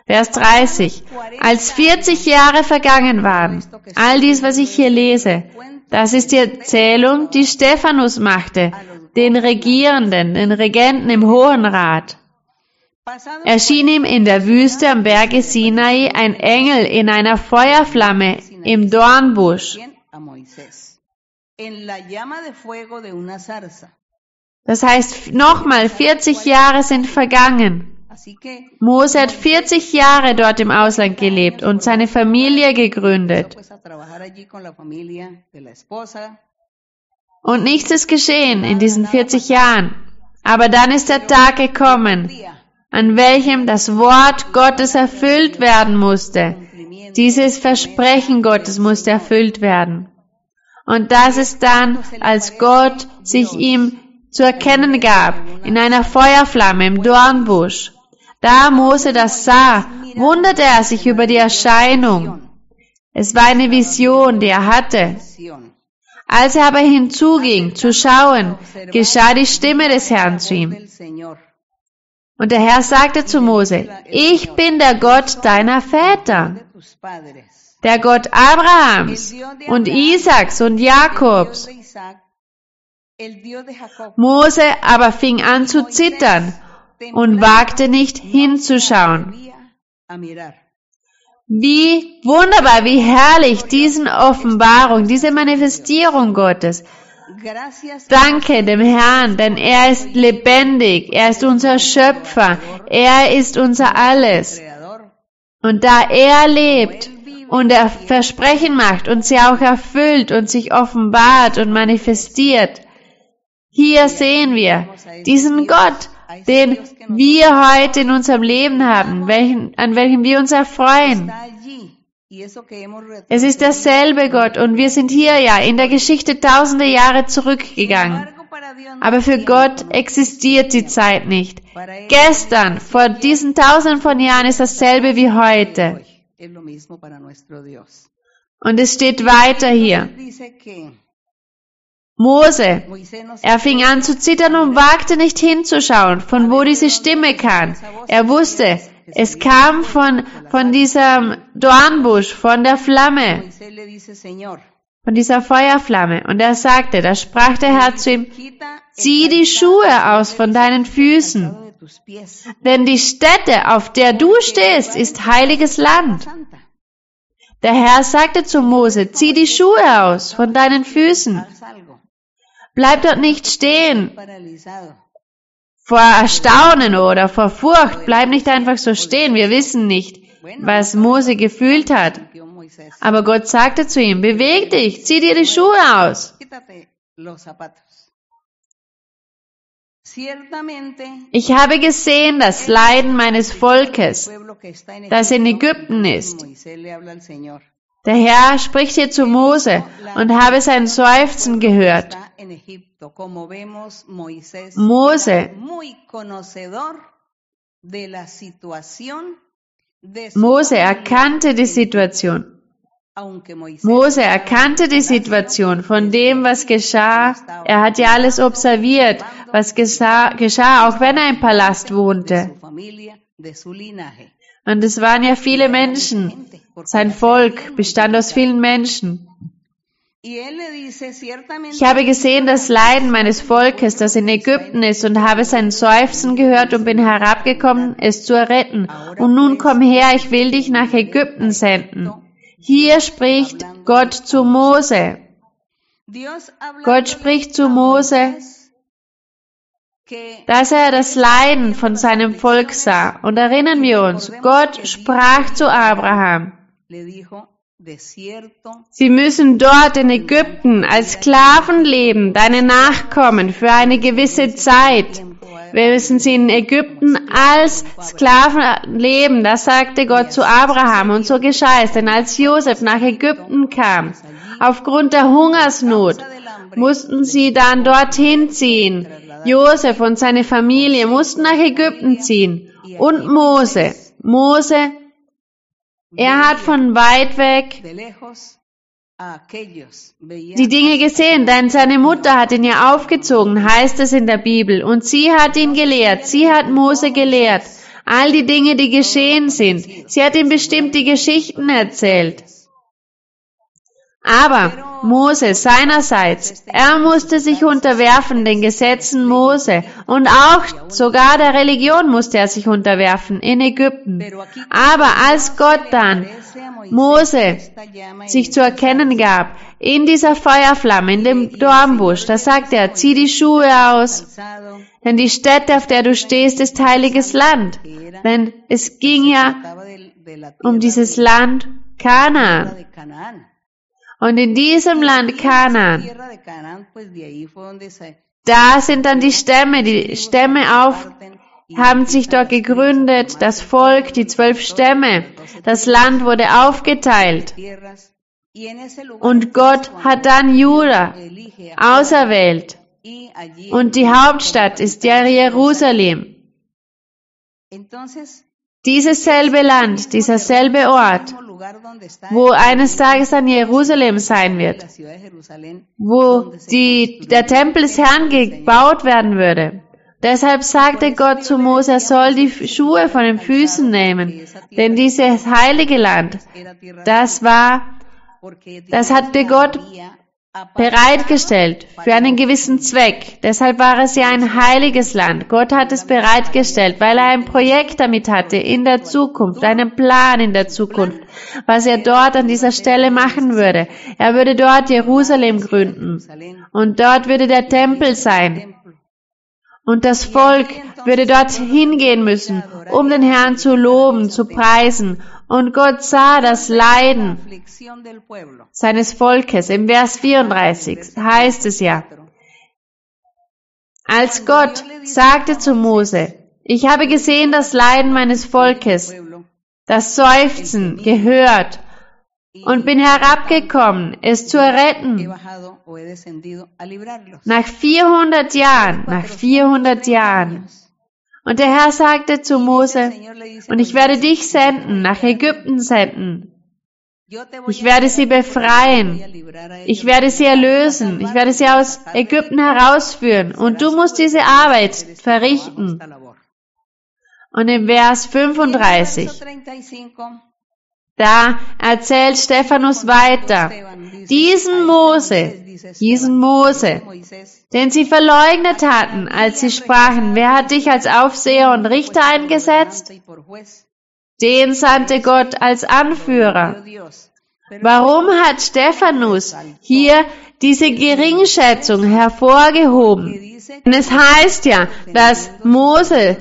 Vers 30. Als 40 Jahre vergangen waren, all dies, was ich hier lese, das ist die Erzählung, die Stephanus machte, den Regierenden, den Regenten im Hohen Rat. Erschien ihm in der Wüste am Berge Sinai ein Engel in einer Feuerflamme im Dornbusch. Das heißt, nochmal 40 Jahre sind vergangen. Mose hat 40 Jahre dort im Ausland gelebt und seine Familie gegründet. Und nichts ist geschehen in diesen 40 Jahren. Aber dann ist der Tag gekommen, an welchem das Wort Gottes erfüllt werden musste. Dieses Versprechen Gottes musste erfüllt werden. Und das ist dann, als Gott sich ihm zu erkennen gab, in einer Feuerflamme im Dornbusch. Da Mose das sah, wunderte er sich über die Erscheinung. Es war eine Vision, die er hatte. Als er aber hinzuging, zu schauen, geschah die Stimme des Herrn zu ihm. Und der Herr sagte zu Mose, ich bin der Gott deiner Väter, der Gott Abrahams und Isaaks und Jakobs. Mose aber fing an zu zittern und wagte nicht hinzuschauen. Wie wunderbar, wie herrlich diese Offenbarung, diese Manifestierung Gottes. Danke dem Herrn, denn er ist lebendig, er ist unser Schöpfer, er ist unser Alles. Und da er lebt und er Versprechen macht und sie auch erfüllt und sich offenbart und manifestiert, hier sehen wir diesen Gott, den wir heute in unserem Leben haben, welchen, an welchem wir uns erfreuen. Es ist derselbe Gott und wir sind hier ja in der Geschichte tausende Jahre zurückgegangen. Aber für Gott existiert die Zeit nicht. Gestern, vor diesen tausenden von Jahren, ist dasselbe wie heute. Und es steht weiter hier. Mose, er fing an zu zittern und wagte nicht hinzuschauen, von wo diese Stimme kam. Er wusste, es kam von, von diesem Dornbusch, von der Flamme, von dieser Feuerflamme. Und er sagte, da sprach der Herr zu ihm, zieh die Schuhe aus von deinen Füßen, denn die Stätte, auf der du stehst, ist heiliges Land. Der Herr sagte zu Mose, zieh die Schuhe aus von deinen Füßen. Bleib dort nicht stehen. vor Erstaunen oder vor Furcht. Bleib nicht einfach so stehen. Wir wissen nicht, was Mose gefühlt hat. Aber Gott sagte zu ihm, beweg dich, zieh dir die Schuhe aus. Ich habe gesehen das Leiden meines Volkes, das in Ägypten ist. Der Herr spricht hier zu Mose und habe sein Seufzen gehört. Mose, Mose erkannte die Situation. Mose erkannte die Situation von dem, was geschah. Er hat ja alles observiert, was geschah, geschah, auch wenn er im Palast wohnte. Und es waren ja viele Menschen. Sein Volk bestand aus vielen Menschen. Ich habe gesehen das Leiden meines Volkes, das in Ägypten ist, und habe sein Seufzen gehört und bin herabgekommen, es zu erretten. Und nun komm her, ich will dich nach Ägypten senden. Hier spricht Gott zu Mose. Gott spricht zu Mose, dass er das Leiden von seinem Volk sah. Und erinnern wir uns, Gott sprach zu Abraham. Sie müssen dort in Ägypten als Sklaven leben, deine Nachkommen, für eine gewisse Zeit. Wir müssen sie in Ägypten als Sklaven leben. Das sagte Gott zu Abraham und so geschah es. Denn als Josef nach Ägypten kam, aufgrund der Hungersnot, mussten sie dann dorthin ziehen. Josef und seine Familie mussten nach Ägypten ziehen. Und Mose. Mose, er hat von weit weg die Dinge gesehen, denn seine Mutter hat ihn ja aufgezogen, heißt es in der Bibel, und sie hat ihn gelehrt, sie hat Mose gelehrt, all die Dinge, die geschehen sind. Sie hat ihm bestimmt die Geschichten erzählt. Aber Mose seinerseits, er musste sich unterwerfen den Gesetzen Mose und auch sogar der Religion musste er sich unterwerfen in Ägypten. Aber als Gott dann Mose sich zu erkennen gab, in dieser Feuerflamme, in dem Dornbusch, da sagt er, zieh die Schuhe aus, denn die Stätte, auf der du stehst, ist heiliges Land. Denn es ging ja um dieses Land Kanaan. Und in diesem Land Kanaan, da sind dann die Stämme, die Stämme auf, haben sich dort gegründet, das Volk, die zwölf Stämme. Das Land wurde aufgeteilt. Und Gott hat dann Juda auserwählt. Und die Hauptstadt ist Jerusalem. Dieses selbe Land, dieser selbe Ort, wo eines Tages dann Jerusalem sein wird, wo die, der Tempel des Herrn gebaut werden würde. Deshalb sagte Gott zu Mose, er soll die Schuhe von den Füßen nehmen, denn dieses heilige Land, das war, das hatte Gott bereitgestellt für einen gewissen Zweck. Deshalb war es ja ein heiliges Land. Gott hat es bereitgestellt, weil er ein Projekt damit hatte in der Zukunft, einen Plan in der Zukunft, was er dort an dieser Stelle machen würde. Er würde dort Jerusalem gründen und dort würde der Tempel sein. Und das Volk würde dort hingehen müssen, um den Herrn zu loben, zu preisen. Und Gott sah das Leiden seines Volkes. Im Vers 34 heißt es ja, als Gott sagte zu Mose, ich habe gesehen das Leiden meines Volkes, das Seufzen gehört und bin herabgekommen, es zu retten. Nach 400 Jahren, nach 400 Jahren. Und der Herr sagte zu Mose, und ich werde dich senden, nach Ägypten senden. Ich werde sie befreien. Ich werde sie erlösen. Ich werde sie aus Ägypten herausführen. Und du musst diese Arbeit verrichten. Und im Vers 35 da erzählt Stephanus weiter, diesen Mose, diesen Mose, den sie verleugnet hatten, als sie sprachen, wer hat dich als Aufseher und Richter eingesetzt? Den sandte Gott als Anführer. Warum hat Stephanus hier diese Geringschätzung hervorgehoben. Und es heißt ja, dass Mose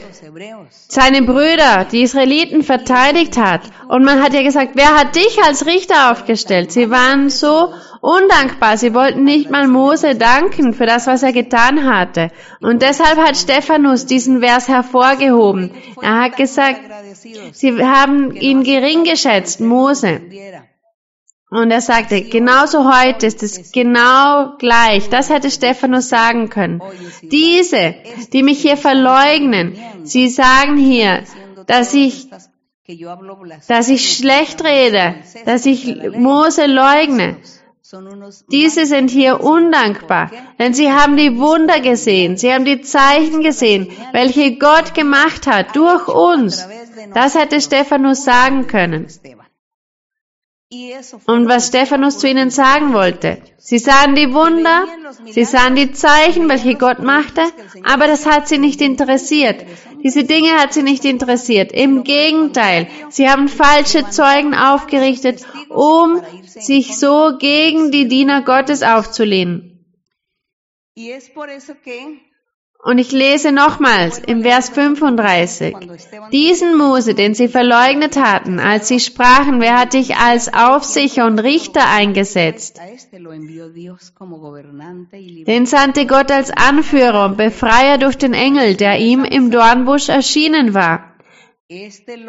seine Brüder, die Israeliten, verteidigt hat. Und man hat ja gesagt, wer hat dich als Richter aufgestellt? Sie waren so undankbar. Sie wollten nicht mal Mose danken für das, was er getan hatte. Und deshalb hat Stephanus diesen Vers hervorgehoben. Er hat gesagt, sie haben ihn gering geschätzt, Mose. Und er sagte, genauso heute ist es genau gleich. Das hätte Stephanus sagen können. Diese, die mich hier verleugnen, sie sagen hier, dass ich, dass ich schlecht rede, dass ich Mose leugne. Diese sind hier undankbar, denn sie haben die Wunder gesehen, sie haben die Zeichen gesehen, welche Gott gemacht hat durch uns. Das hätte Stephanus sagen können. Und was Stephanus zu ihnen sagen wollte. Sie sahen die Wunder, sie sahen die Zeichen, welche Gott machte, aber das hat sie nicht interessiert. Diese Dinge hat sie nicht interessiert. Im Gegenteil, sie haben falsche Zeugen aufgerichtet, um sich so gegen die Diener Gottes aufzulehnen. Und ich lese nochmals im Vers 35. Diesen Mose, den sie verleugnet hatten, als sie sprachen, wer hat dich als Aufsicher und Richter eingesetzt? Den sandte Gott als Anführer und Befreier durch den Engel, der ihm im Dornbusch erschienen war.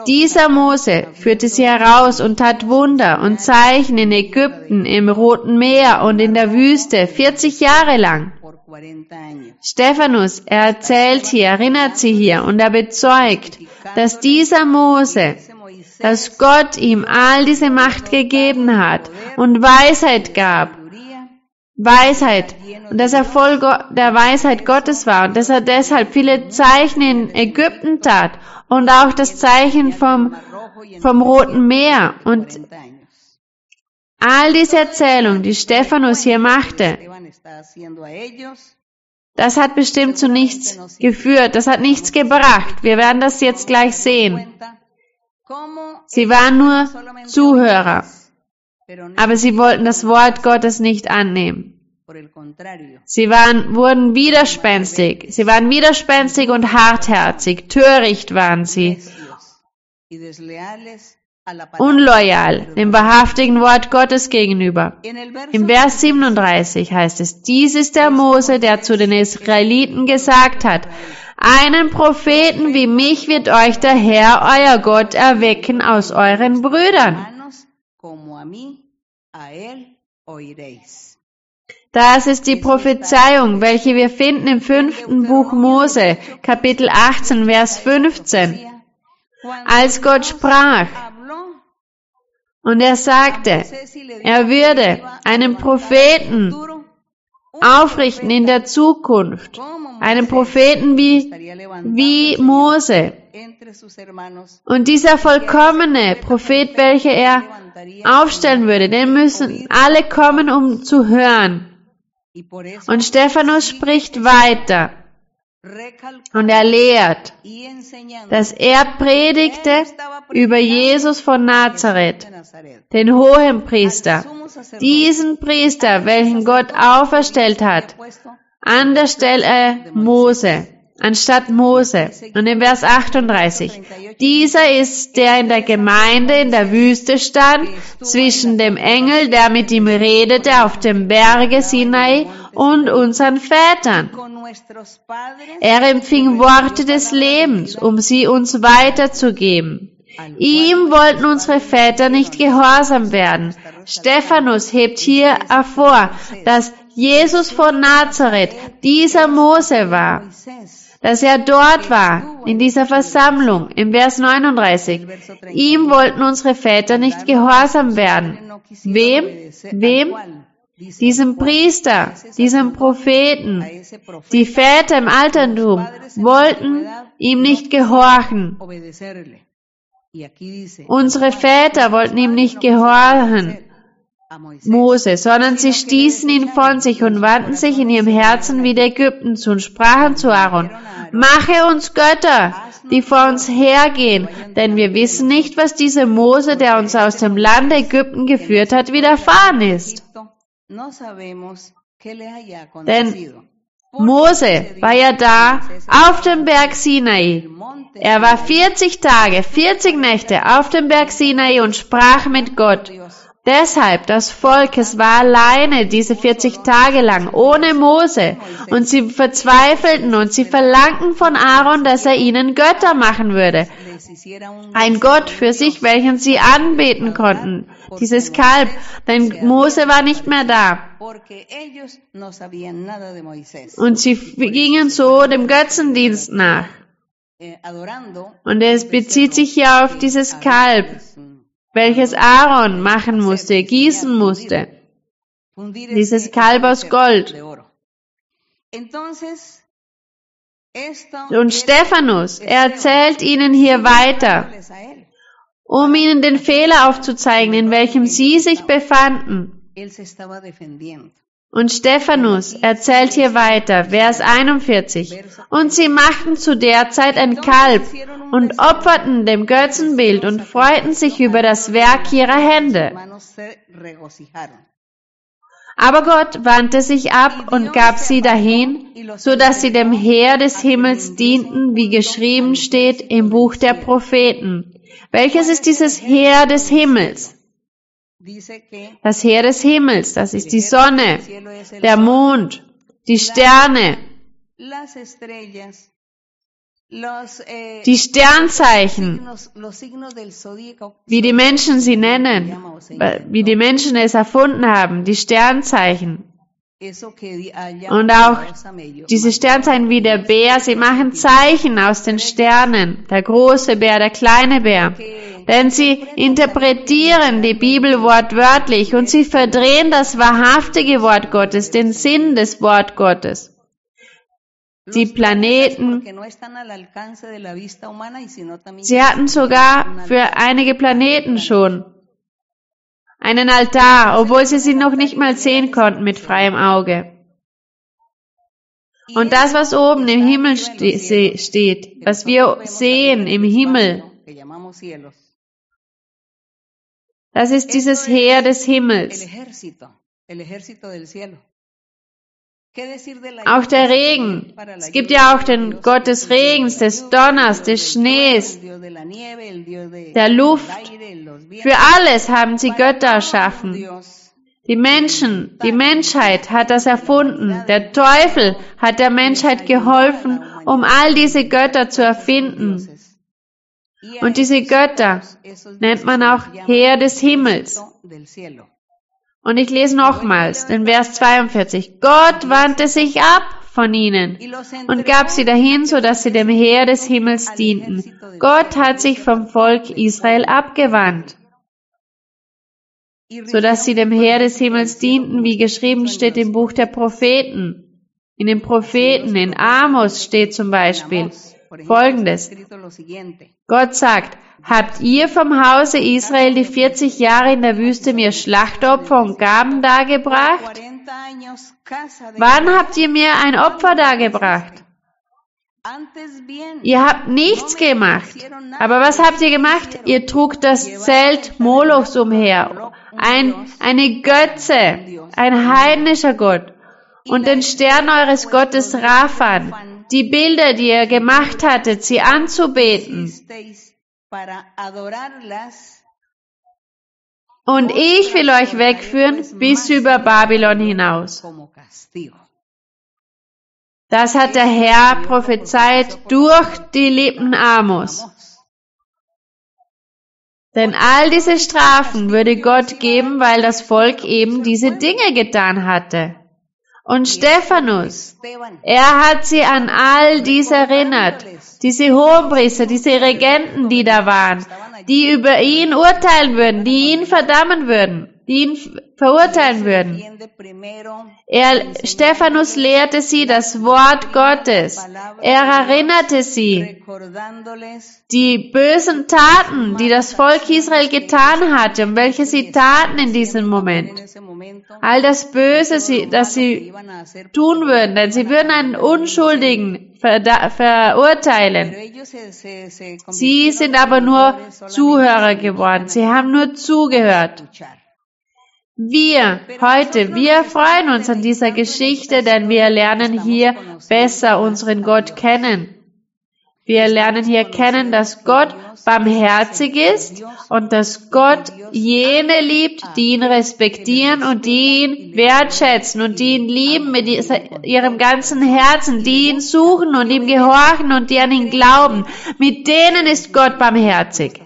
Dieser Mose führte sie heraus und tat Wunder und Zeichen in Ägypten, im Roten Meer und in der Wüste 40 Jahre lang. Stephanus, er erzählt hier, erinnert sie hier und er bezeugt, dass dieser Mose, dass Gott ihm all diese Macht gegeben hat und Weisheit gab, Weisheit und dass er voll der Weisheit Gottes war und dass er deshalb viele Zeichen in Ägypten tat und auch das Zeichen vom, vom Roten Meer. Und all diese Erzählungen, die Stephanus hier machte, das hat bestimmt zu nichts geführt, das hat nichts gebracht. Wir werden das jetzt gleich sehen. Sie waren nur Zuhörer, aber sie wollten das Wort Gottes nicht annehmen. Sie waren, wurden widerspenstig, sie waren widerspenstig und hartherzig, töricht waren sie unloyal dem wahrhaftigen Wort Gottes gegenüber. Im Vers 37 heißt es, dies ist der Mose, der zu den Israeliten gesagt hat, einen Propheten wie mich wird euch der Herr, euer Gott, erwecken aus euren Brüdern. Das ist die Prophezeiung, welche wir finden im fünften Buch Mose, Kapitel 18, Vers 15. Als Gott sprach, und er sagte, er würde einen Propheten aufrichten in der Zukunft, einen Propheten wie, wie Mose. Und dieser vollkommene Prophet, welcher er aufstellen würde, den müssen alle kommen, um zu hören. Und Stephanus spricht weiter. Und er lehrt, dass er predigte über Jesus von Nazareth, den hohen Priester, diesen Priester, welchen Gott auferstellt hat, an der Stelle Mose, anstatt Mose. Und im Vers 38, dieser ist, der in der Gemeinde in der Wüste stand, zwischen dem Engel, der mit ihm redete auf dem Berge Sinai, und unseren Vätern. Er empfing Worte des Lebens, um sie uns weiterzugeben. Ihm wollten unsere Väter nicht gehorsam werden. Stephanus hebt hier hervor, dass Jesus von Nazareth dieser Mose war, dass er dort war, in dieser Versammlung, im Vers 39. Ihm wollten unsere Väter nicht gehorsam werden. Wem? Wem? Diesem Priester, diesem Propheten, die Väter im Altertum wollten ihm nicht gehorchen. Unsere Väter wollten ihm nicht gehorchen, Mose, sondern sie stießen ihn von sich und wandten sich in ihrem Herzen wieder Ägypten zu und sprachen zu Aaron, mache uns Götter, die vor uns hergehen, denn wir wissen nicht, was dieser Mose, der uns aus dem Land Ägypten geführt hat, widerfahren ist. Denn Mose war ja da auf dem Berg Sinai. Er war 40 Tage, 40 Nächte auf dem Berg Sinai und sprach mit Gott. Deshalb, das Volk, es war alleine diese 40 Tage lang, ohne Mose. Und sie verzweifelten und sie verlangten von Aaron, dass er ihnen Götter machen würde. Ein Gott für sich, welchen sie anbeten konnten. Dieses Kalb. Denn Mose war nicht mehr da. Und sie gingen so dem Götzendienst nach. Und es bezieht sich hier auf dieses Kalb welches Aaron machen musste, gießen musste. Dieses Kalb aus Gold. Und Stephanus erzählt ihnen hier weiter, um ihnen den Fehler aufzuzeigen, in welchem sie sich befanden. Und Stephanus erzählt hier weiter, Vers 41. Und sie machten zu der Zeit ein Kalb und opferten dem Götzenbild und freuten sich über das Werk ihrer Hände. Aber Gott wandte sich ab und gab sie dahin, so dass sie dem Heer des Himmels dienten, wie geschrieben steht im Buch der Propheten. Welches ist dieses Heer des Himmels? Das Heer des Himmels, das ist die Sonne, der Mond, die Sterne, die Sternzeichen, wie die Menschen sie nennen, wie die Menschen es erfunden haben, die Sternzeichen. Und auch diese Sternzeichen wie der Bär, sie machen Zeichen aus den Sternen, der große Bär, der kleine Bär. Denn sie interpretieren die Bibel wortwörtlich und sie verdrehen das wahrhaftige Wort Gottes, den Sinn des Wort Gottes. Die Planeten, sie hatten sogar für einige Planeten schon einen Altar, obwohl sie sie noch nicht mal sehen konnten mit freiem Auge. Und das, was oben im Himmel ste steht, was wir sehen im Himmel, das ist dieses Heer des Himmels. Auch der Regen. Es gibt ja auch den Gott des Regens, des Donners, des Schnees, der Luft. Für alles haben sie Götter erschaffen. Die Menschen, die Menschheit hat das erfunden. Der Teufel hat der Menschheit geholfen, um all diese Götter zu erfinden. Und diese Götter nennt man auch Heer des Himmels. Und ich lese nochmals den Vers 42. Gott wandte sich ab von ihnen und gab sie dahin, so dass sie dem Heer des Himmels dienten. Gott hat sich vom Volk Israel abgewandt, so dass sie dem Heer des Himmels dienten, wie geschrieben steht im Buch der Propheten. In den Propheten, in Amos steht zum Beispiel folgendes. Gott sagt, habt ihr vom Hause Israel die 40 Jahre in der Wüste mir Schlachtopfer und Gaben dargebracht? Wann habt ihr mir ein Opfer dargebracht? Ihr habt nichts gemacht. Aber was habt ihr gemacht? Ihr trug das Zelt Molochs umher. Ein, eine Götze, ein heidnischer Gott. Und den Stern eures Gottes Raphan die Bilder, die ihr gemacht hattet, sie anzubeten. Und ich will euch wegführen bis über Babylon hinaus. Das hat der Herr prophezeit durch die Lippen Amos. Denn all diese Strafen würde Gott geben, weil das Volk eben diese Dinge getan hatte. Und Stephanus, er hat sie an all dies erinnert, diese Hohenpriester, diese Regenten, die da waren, die über ihn urteilen würden, die ihn verdammen würden die ihn verurteilen würden. Er, Stephanus lehrte sie das Wort Gottes. Er erinnerte sie die bösen Taten, die das Volk Israel getan hatte und welche sie taten in diesem Moment. All das Böse, das sie tun würden, denn sie würden einen Unschuldigen verurteilen. Sie sind aber nur Zuhörer geworden. Sie haben nur zugehört. Wir, heute, wir freuen uns an dieser Geschichte, denn wir lernen hier besser unseren Gott kennen. Wir lernen hier kennen, dass Gott barmherzig ist und dass Gott jene liebt, die ihn respektieren und die ihn wertschätzen und die ihn lieben mit ihrem ganzen Herzen, die ihn suchen und ihm gehorchen und die an ihn glauben. Mit denen ist Gott barmherzig.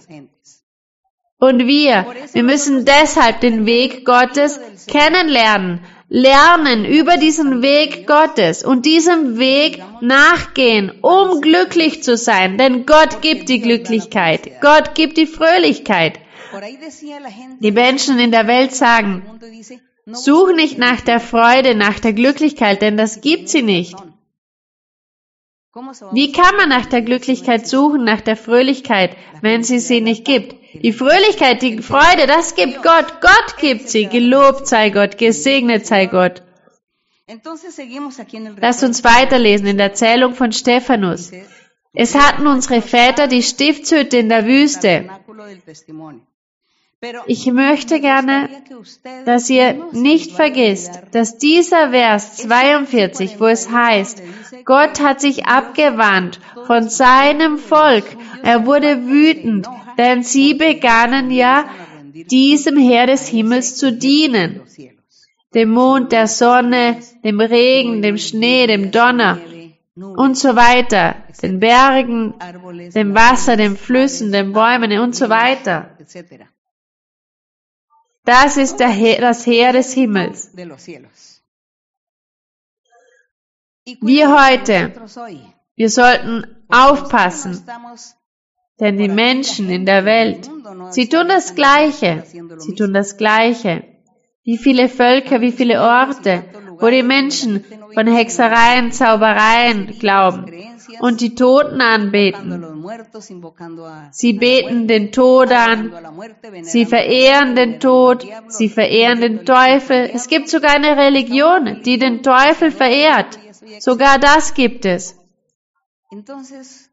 Und wir, wir müssen deshalb den Weg Gottes kennenlernen, lernen über diesen Weg Gottes und diesem Weg nachgehen, um glücklich zu sein. Denn Gott gibt die Glücklichkeit. Gott gibt die Fröhlichkeit. Die Menschen in der Welt sagen, such nicht nach der Freude, nach der Glücklichkeit, denn das gibt sie nicht. Wie kann man nach der Glücklichkeit suchen, nach der Fröhlichkeit, wenn sie sie nicht gibt? Die Fröhlichkeit, die Freude, das gibt Gott. Gott gibt sie. Gelobt sei Gott, gesegnet sei Gott. Lasst uns weiterlesen in der Erzählung von Stephanus. Es hatten unsere Väter die Stiftshütte in der Wüste. Ich möchte gerne, dass ihr nicht vergisst, dass dieser Vers 42, wo es heißt, Gott hat sich abgewandt von seinem Volk, er wurde wütend, denn sie begannen ja diesem Herr des Himmels zu dienen, dem Mond, der Sonne, dem Regen, dem Schnee, dem Donner und so weiter, den Bergen, dem Wasser, den Flüssen, den Bäumen und so weiter. Das ist He das Heer des Himmels. Wir heute, wir sollten aufpassen, denn die Menschen in der Welt, sie tun das Gleiche. Sie tun das Gleiche. Wie viele Völker, wie viele Orte, wo die Menschen von Hexereien, Zaubereien glauben und die Toten anbeten. Sie beten den Tod an, sie verehren den Tod, sie verehren den Teufel. Es gibt sogar eine Religion, die den Teufel verehrt. Sogar das gibt es.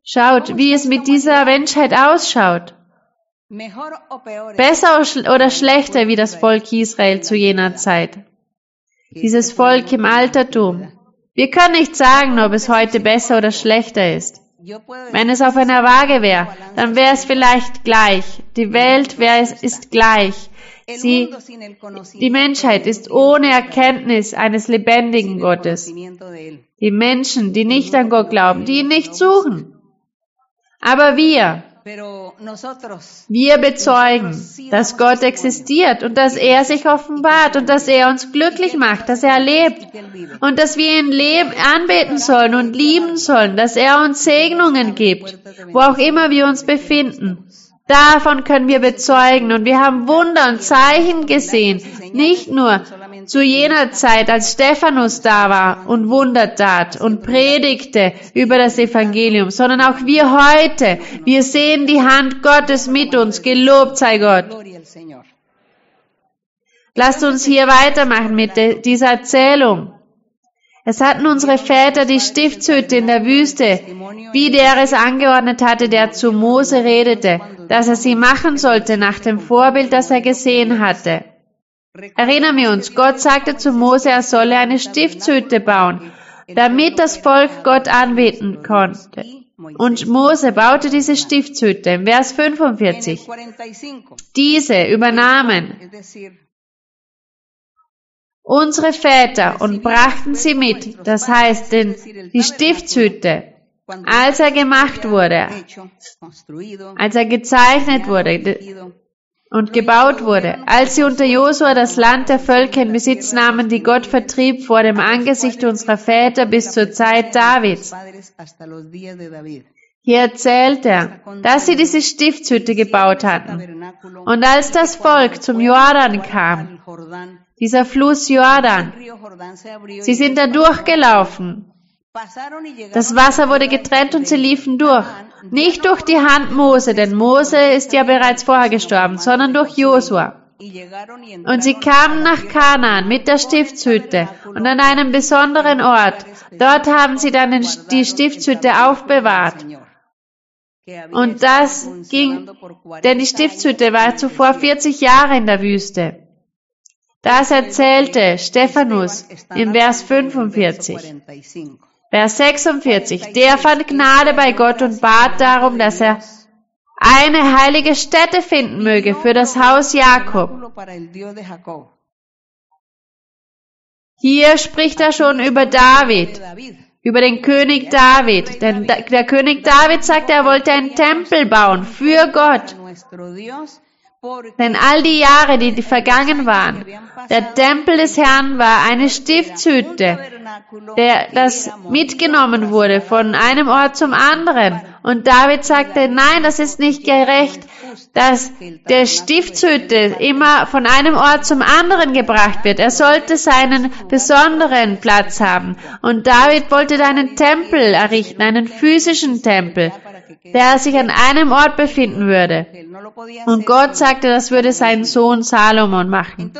Schaut, wie es mit dieser Menschheit ausschaut. Besser oder schlechter wie das Volk Israel zu jener Zeit. Dieses Volk im Altertum. Wir können nicht sagen, ob es heute besser oder schlechter ist. Wenn es auf einer Waage wäre, dann wäre es vielleicht gleich. Die Welt wäre ist gleich. Sie, die Menschheit ist ohne Erkenntnis eines lebendigen Gottes. Die Menschen, die nicht an Gott glauben, die ihn nicht suchen. Aber wir, wir bezeugen, dass Gott existiert und dass er sich offenbart und dass er uns glücklich macht, dass er lebt und dass wir ihn leben, anbeten sollen und lieben sollen, dass er uns Segnungen gibt, wo auch immer wir uns befinden. Davon können wir bezeugen und wir haben Wunder und Zeichen gesehen, nicht nur zu jener Zeit, als Stephanus da war und Wunder tat und predigte über das Evangelium, sondern auch wir heute. Wir sehen die Hand Gottes mit uns. Gelobt sei Gott. Lasst uns hier weitermachen mit dieser Erzählung. Es hatten unsere Väter die Stiftshütte in der Wüste, wie der es angeordnet hatte, der zu Mose redete, dass er sie machen sollte nach dem Vorbild, das er gesehen hatte. Erinnern wir uns, Gott sagte zu Mose, er solle eine Stiftshütte bauen, damit das Volk Gott anbeten konnte. Und Mose baute diese Stiftshütte. Im Vers 45. Diese übernahmen unsere Väter und brachten sie mit, das heißt den, die Stiftshütte, als er gemacht wurde, als er gezeichnet wurde, und gebaut wurde. Als sie unter Josua das Land der Völker in Besitz nahmen, die Gott vertrieb vor dem Angesicht unserer Väter bis zur Zeit Davids. Hier erzählt er, dass sie diese Stiftshütte gebaut hatten. Und als das Volk zum Jordan kam, dieser Fluss Jordan, sie sind da durchgelaufen das Wasser wurde getrennt und sie liefen durch. Nicht durch die Hand Mose, denn Mose ist ja bereits vorher gestorben, sondern durch Josua. Und sie kamen nach Kanaan mit der Stiftshütte und an einem besonderen Ort. Dort haben sie dann die Stiftshütte aufbewahrt. Und das ging, denn die Stiftshütte war zuvor 40 Jahre in der Wüste. Das erzählte Stephanus im Vers 45. Vers 46. Der fand Gnade bei Gott und bat darum, dass er eine heilige Stätte finden möge für das Haus Jakob. Hier spricht er schon über David, über den König David. Denn der König David sagte, er wollte einen Tempel bauen für Gott. Denn all die Jahre, die vergangen waren, der Tempel des Herrn war eine Stiftshütte, der das mitgenommen wurde von einem Ort zum anderen. Und David sagte, nein, das ist nicht gerecht, dass der Stiftshütte immer von einem Ort zum anderen gebracht wird. Er sollte seinen besonderen Platz haben. Und David wollte einen Tempel errichten, einen physischen Tempel der sich an einem Ort befinden würde. Und Gott sagte, das würde sein Sohn Salomon machen.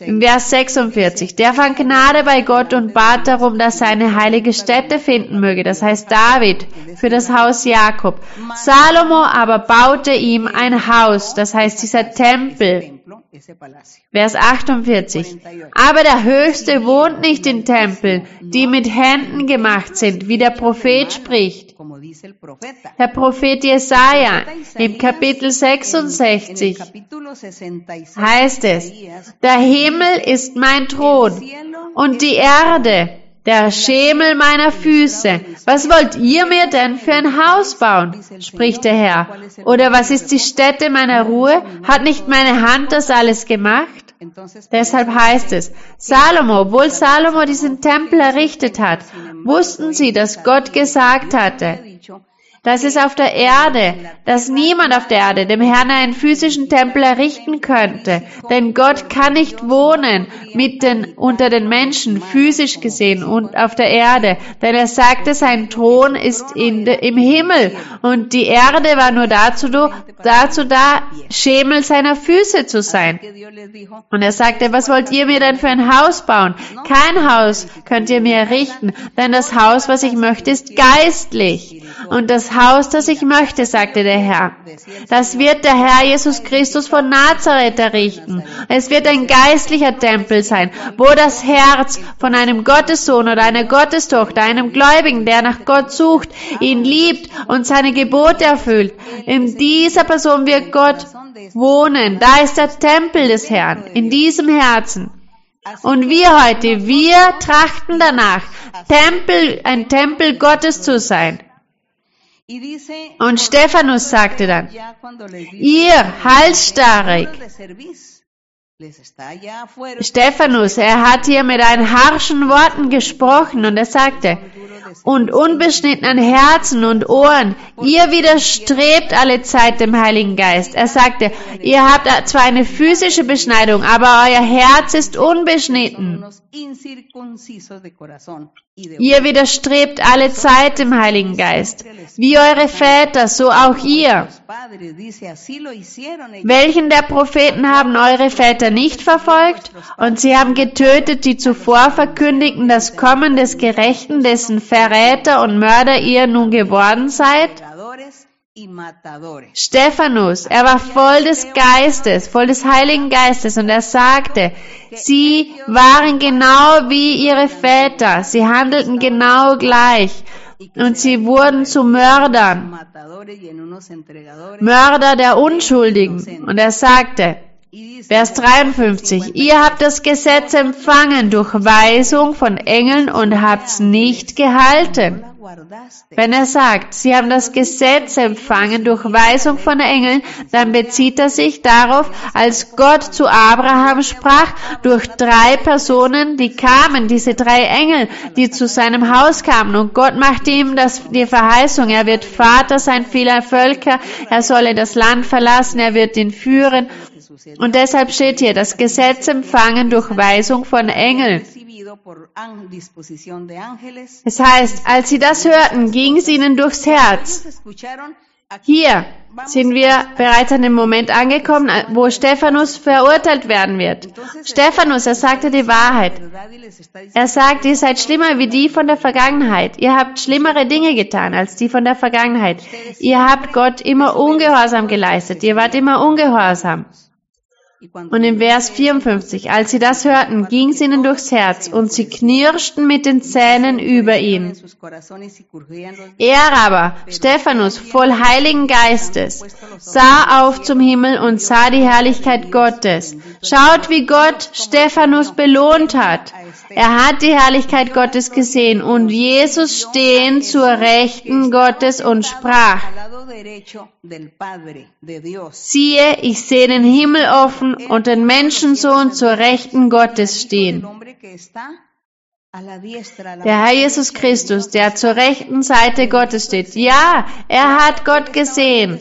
Im Vers 46, der fand Gnade bei Gott und bat darum, dass er eine heilige Stätte finden möge, das heißt David, für das Haus Jakob. Salomo aber baute ihm ein Haus, das heißt dieser Tempel, Vers 48. Aber der Höchste wohnt nicht in Tempeln, die mit Händen gemacht sind, wie der Prophet spricht. Der Prophet Jesaja im Kapitel 66 heißt es, der Himmel ist mein Thron und die Erde der Schemel meiner Füße. Was wollt ihr mir denn für ein Haus bauen? spricht der Herr. Oder was ist die Stätte meiner Ruhe? Hat nicht meine Hand das alles gemacht? Deshalb heißt es, Salomo, obwohl Salomo diesen Tempel errichtet hat, wussten sie, dass Gott gesagt hatte, das ist auf der Erde, dass niemand auf der Erde dem Herrn einen physischen Tempel errichten könnte, denn Gott kann nicht wohnen mitten unter den Menschen, physisch gesehen und auf der Erde, denn er sagte, sein Thron ist in im Himmel und die Erde war nur dazu, dazu da, Schemel seiner Füße zu sein. Und er sagte, was wollt ihr mir denn für ein Haus bauen? Kein Haus könnt ihr mir errichten, denn das Haus, was ich möchte, ist geistlich. Und das Haus, das ich möchte, sagte der Herr. Das wird der Herr Jesus Christus von Nazareth errichten. Es wird ein geistlicher Tempel sein, wo das Herz von einem Gottessohn oder einer Gottestochter, einem Gläubigen, der nach Gott sucht, ihn liebt und seine Gebote erfüllt. In dieser Person wird Gott wohnen. Da ist der Tempel des Herrn, in diesem Herzen. Und wir heute, wir trachten danach, Tempel, ein Tempel Gottes zu sein. Und Stephanus sagte dann, ihr halsstarrig, Stephanus, er hat hier mit einen harschen Worten gesprochen und er sagte, und unbeschnittenen Herzen und Ohren, ihr widerstrebt alle Zeit dem Heiligen Geist. Er sagte, ihr habt zwar eine physische Beschneidung, aber euer Herz ist unbeschnitten. Ihr widerstrebt alle Zeit dem Heiligen Geist. Wie eure Väter, so auch ihr. Welchen der Propheten haben eure Väter nicht verfolgt? Und sie haben getötet, die zuvor verkündigten das Kommen des Gerechten, dessen Verräter und Mörder ihr nun geworden seid? Stephanus, er war voll des Geistes, voll des Heiligen Geistes und er sagte, sie waren genau wie ihre Väter, sie handelten genau gleich und sie wurden zu Mördern, Mörder der Unschuldigen. Und er sagte, Vers 53, ihr habt das Gesetz empfangen durch Weisung von Engeln und habt's nicht gehalten. Wenn er sagt, sie haben das Gesetz empfangen durch Weisung von Engeln, dann bezieht er sich darauf, als Gott zu Abraham sprach, durch drei Personen, die kamen, diese drei Engel, die zu seinem Haus kamen. Und Gott machte ihm das, die Verheißung, er wird Vater sein vieler Völker, er solle das Land verlassen, er wird ihn führen. Und deshalb steht hier, das Gesetz empfangen durch Weisung von Engeln. Es heißt, als sie das hörten, ging es ihnen durchs Herz. Hier sind wir bereits an dem Moment angekommen, wo Stephanus verurteilt werden wird. Stephanus, er sagte die Wahrheit. Er sagt, ihr seid schlimmer wie die von der Vergangenheit. Ihr habt schlimmere Dinge getan als die von der Vergangenheit. Ihr habt Gott immer ungehorsam geleistet. Ihr wart immer ungehorsam. Und im Vers 54, als sie das hörten, ging es ihnen durchs Herz und sie knirschten mit den Zähnen über ihn. Er aber, Stephanus, voll Heiligen Geistes, sah auf zum Himmel und sah die Herrlichkeit Gottes. Schaut, wie Gott Stephanus belohnt hat. Er hat die Herrlichkeit Gottes gesehen und Jesus stehen zur Rechten Gottes und sprach, Siehe, ich sehe den Himmel offen und den Menschensohn zur Rechten Gottes stehen. Der Herr Jesus Christus, der zur rechten Seite Gottes steht. Ja, er hat Gott gesehen.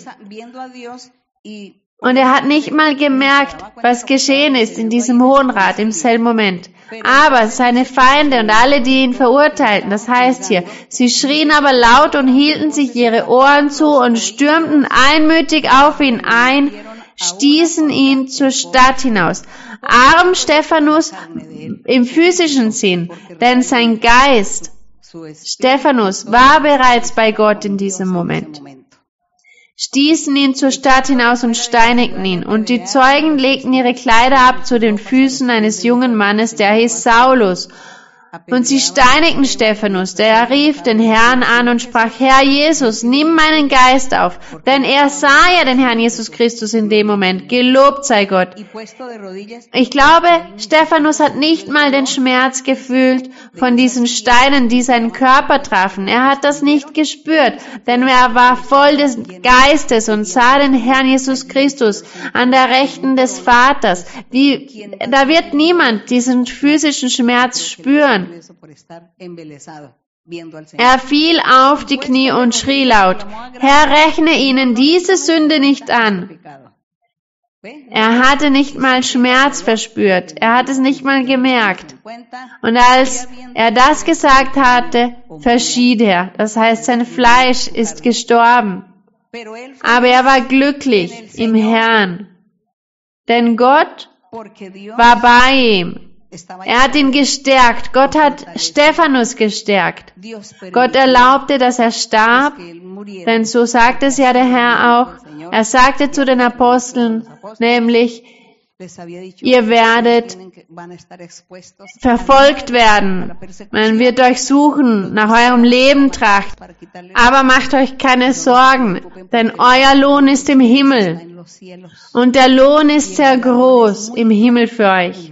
Und er hat nicht mal gemerkt, was geschehen ist in diesem Hohen Rat im selben Moment. Aber seine Feinde und alle, die ihn verurteilten, das heißt hier, sie schrien aber laut und hielten sich ihre Ohren zu und stürmten einmütig auf ihn ein, stießen ihn zur Stadt hinaus. Arm Stephanus im physischen Sinn, denn sein Geist, Stephanus, war bereits bei Gott in diesem Moment stießen ihn zur Stadt hinaus und steinigten ihn. Und die Zeugen legten ihre Kleider ab zu den Füßen eines jungen Mannes, der hieß Saulus. Und sie steinigten Stephanus, der rief den Herrn an und sprach, Herr Jesus, nimm meinen Geist auf. Denn er sah ja den Herrn Jesus Christus in dem Moment. Gelobt sei Gott. Ich glaube, Stephanus hat nicht mal den Schmerz gefühlt von diesen Steinen, die seinen Körper trafen. Er hat das nicht gespürt, denn er war voll des Geistes und sah den Herrn Jesus Christus an der Rechten des Vaters. Wie, da wird niemand diesen physischen Schmerz spüren. Er fiel auf die Knie und schrie laut, Herr, rechne ihnen diese Sünde nicht an. Er hatte nicht mal Schmerz verspürt, er hat es nicht mal gemerkt. Und als er das gesagt hatte, verschied er, das heißt, sein Fleisch ist gestorben. Aber er war glücklich im Herrn, denn Gott war bei ihm. Er hat ihn gestärkt. Gott hat Stephanus gestärkt. Gott erlaubte, dass er starb, denn so sagte es ja der Herr auch. Er sagte zu den Aposteln, nämlich, ihr werdet verfolgt werden. Man wird euch suchen, nach eurem Leben trachten. Aber macht euch keine Sorgen, denn euer Lohn ist im Himmel. Und der Lohn ist sehr groß im Himmel für euch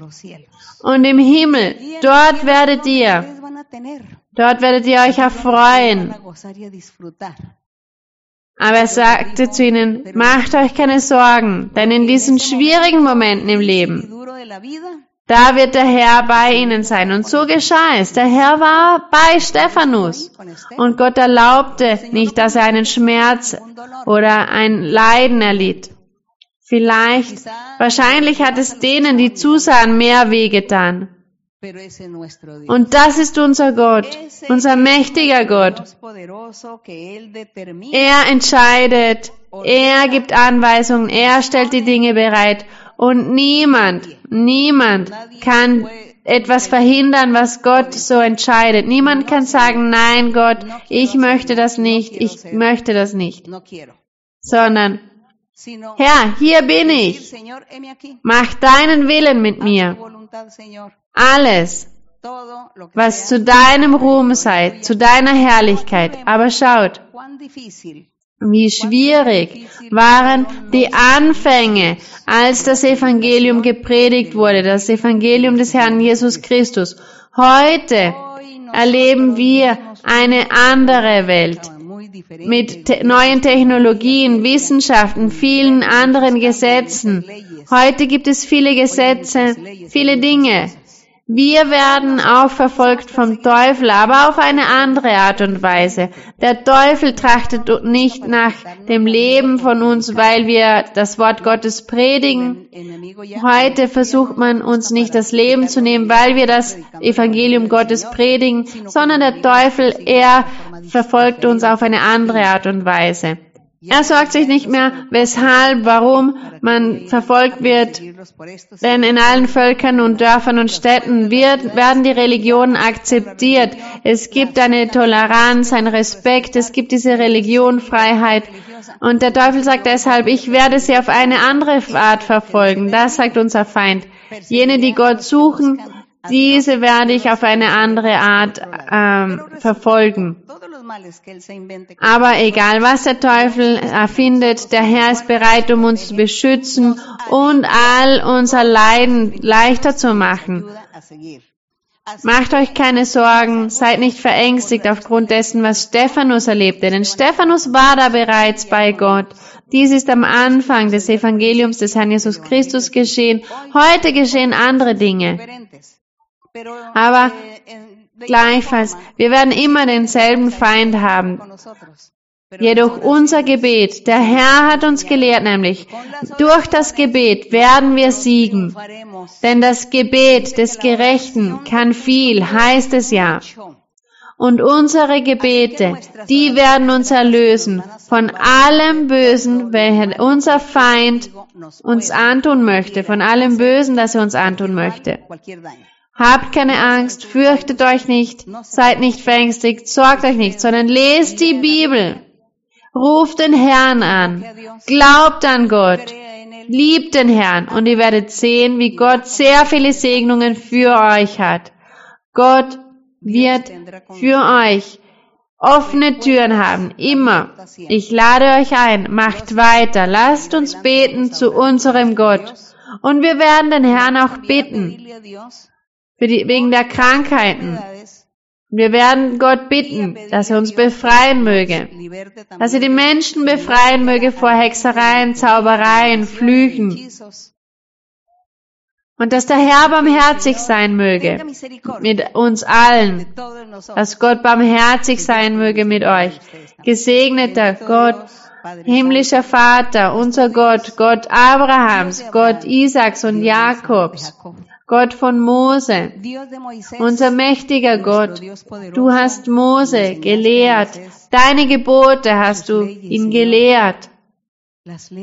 und im Himmel. Dort werdet ihr, dort werdet ihr euch erfreuen. Aber er sagte zu ihnen, macht euch keine Sorgen, denn in diesen schwierigen Momenten im Leben, da wird der Herr bei ihnen sein. Und so geschah es. Der Herr war bei Stephanus. Und Gott erlaubte nicht, dass er einen Schmerz oder ein Leiden erlitt. Vielleicht, wahrscheinlich hat es denen, die zusahen, mehr wehgetan. Und das ist unser Gott, unser mächtiger Gott. Er entscheidet, er gibt Anweisungen, er stellt die Dinge bereit. Und niemand, niemand kann etwas verhindern, was Gott so entscheidet. Niemand kann sagen, nein Gott, ich möchte das nicht, ich möchte das nicht, sondern Herr, hier bin ich. Mach deinen Willen mit mir. Alles, was zu deinem Ruhm sei, zu deiner Herrlichkeit. Aber schaut, wie schwierig waren die Anfänge, als das Evangelium gepredigt wurde, das Evangelium des Herrn Jesus Christus. Heute erleben wir eine andere Welt mit te neuen Technologien, Wissenschaften, vielen anderen Gesetzen. Heute gibt es viele Gesetze, viele Dinge. Wir werden auch verfolgt vom Teufel, aber auf eine andere Art und Weise. Der Teufel trachtet nicht nach dem Leben von uns, weil wir das Wort Gottes predigen. Heute versucht man uns nicht das Leben zu nehmen, weil wir das Evangelium Gottes predigen, sondern der Teufel, er verfolgt uns auf eine andere Art und Weise. Er sorgt sich nicht mehr, weshalb, warum man verfolgt wird, denn in allen Völkern und Dörfern und Städten wird, werden die Religionen akzeptiert. Es gibt eine Toleranz, ein Respekt, es gibt diese Religionfreiheit. Und der Teufel sagt deshalb, ich werde sie auf eine andere Art verfolgen. Das sagt unser Feind. Jene, die Gott suchen, diese werde ich auf eine andere Art ähm, verfolgen. Aber egal, was der Teufel erfindet, der Herr ist bereit, um uns zu beschützen und all unser Leiden leichter zu machen. Macht euch keine Sorgen, seid nicht verängstigt aufgrund dessen, was Stephanus erlebte, denn Stephanus war da bereits bei Gott. Dies ist am Anfang des Evangeliums des Herrn Jesus Christus geschehen. Heute geschehen andere Dinge. Aber Gleichfalls, wir werden immer denselben Feind haben. Jedoch unser Gebet, der Herr hat uns gelehrt, nämlich durch das Gebet werden wir siegen. Denn das Gebet des Gerechten kann viel, heißt es ja. Und unsere Gebete, die werden uns erlösen von allem Bösen, welches unser Feind uns antun möchte, von allem Bösen, das er uns antun möchte. Habt keine Angst, fürchtet euch nicht, seid nicht verängstigt, sorgt euch nicht, sondern lest die Bibel. Ruft den Herrn an, glaubt an Gott, liebt den Herrn und ihr werdet sehen, wie Gott sehr viele Segnungen für euch hat. Gott wird für euch offene Türen haben, immer. Ich lade euch ein, macht weiter, lasst uns beten zu unserem Gott. Und wir werden den Herrn auch bitten für die, wegen der Krankheiten. Wir werden Gott bitten, dass er uns befreien möge, dass er die Menschen befreien möge vor Hexereien, Zaubereien, Flüchen. Und dass der Herr barmherzig sein möge mit uns allen, dass Gott barmherzig sein möge mit euch. Gesegneter Gott, himmlischer Vater, unser Gott, Gott Abrahams, Gott Isaaks und Jakobs, Gott von Mose, unser mächtiger Gott, du hast Mose gelehrt, deine Gebote hast du ihm gelehrt,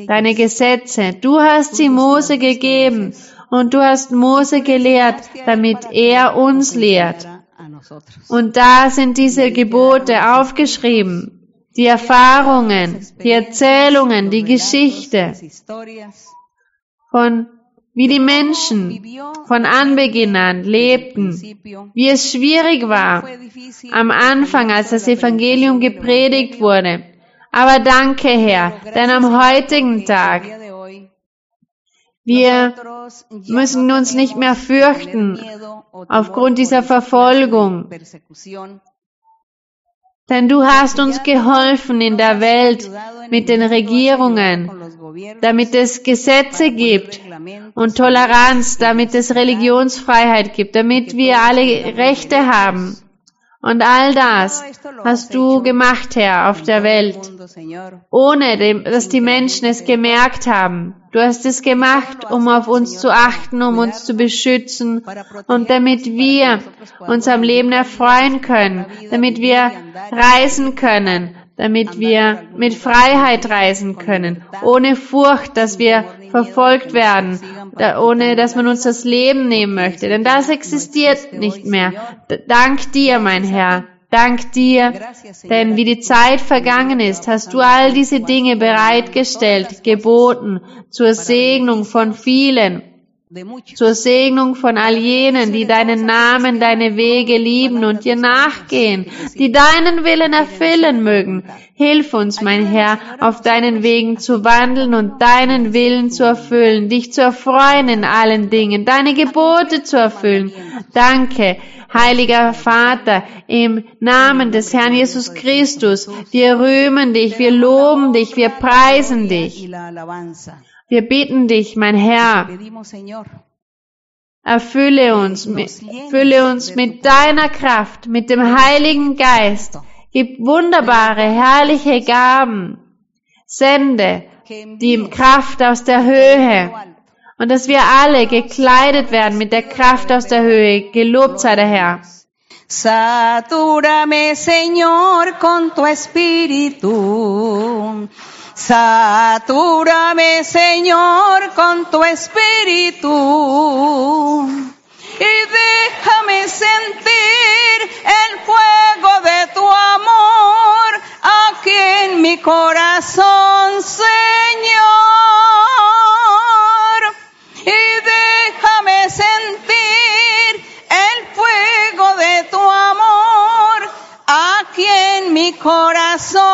deine Gesetze, du hast sie Mose gegeben und du hast Mose gelehrt, damit er uns lehrt. Und da sind diese Gebote aufgeschrieben, die Erfahrungen, die Erzählungen, die Geschichte von wie die Menschen von Anbeginn an lebten, wie es schwierig war am Anfang, als das Evangelium gepredigt wurde. Aber danke, Herr, denn am heutigen Tag, wir müssen uns nicht mehr fürchten aufgrund dieser Verfolgung, denn du hast uns geholfen in der Welt mit den Regierungen, damit es Gesetze gibt und Toleranz, damit es Religionsfreiheit gibt, damit wir alle Rechte haben. Und all das hast du gemacht, Herr, auf der Welt, ohne dass die Menschen es gemerkt haben. Du hast es gemacht, um auf uns zu achten, um uns zu beschützen und damit wir uns am Leben erfreuen können, damit wir reisen können, damit wir mit Freiheit reisen können, ohne Furcht, dass wir verfolgt werden, ohne dass man uns das Leben nehmen möchte. Denn das existiert nicht mehr. Dank dir, mein Herr. Dank dir, denn wie die Zeit vergangen ist, hast du all diese Dinge bereitgestellt, geboten, zur Segnung von vielen zur Segnung von all jenen, die deinen Namen, deine Wege lieben und dir nachgehen, die deinen Willen erfüllen mögen. Hilf uns, mein Herr, auf deinen Wegen zu wandeln und deinen Willen zu erfüllen, dich zu erfreuen in allen Dingen, deine Gebote zu erfüllen. Danke, Heiliger Vater, im Namen des Herrn Jesus Christus, wir rühmen dich, wir loben dich, wir preisen dich. Wir bitten dich, mein Herr, erfülle uns, fülle uns mit deiner Kraft, mit dem Heiligen Geist. Gib wunderbare, herrliche Gaben. Sende die Kraft aus der Höhe. Und dass wir alle gekleidet werden mit der Kraft aus der Höhe. Gelobt sei der Herr. Satúrame, Señor, con tu espíritu Satúrame, Señor, con tu espíritu. Y déjame sentir el fuego de tu amor aquí en mi corazón, Señor. Y déjame sentir el fuego de tu amor aquí en mi corazón,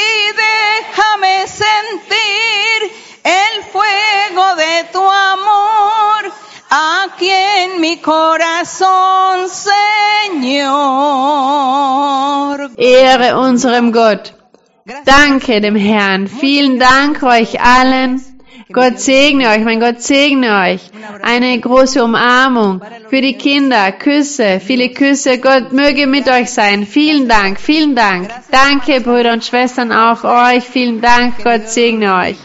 Y déjame sentir el fuego de tu amor aquí en mi corazón, Señor. Ehre unserem Gott. Danke dem Herrn. Vielen Dank euch allen. Gott segne euch, mein Gott segne euch. Eine große Umarmung für die Kinder, Küsse, viele Küsse. Gott möge mit euch sein. Vielen Dank, vielen Dank. Danke, Brüder und Schwestern, auch euch. Vielen Dank. Gott segne euch.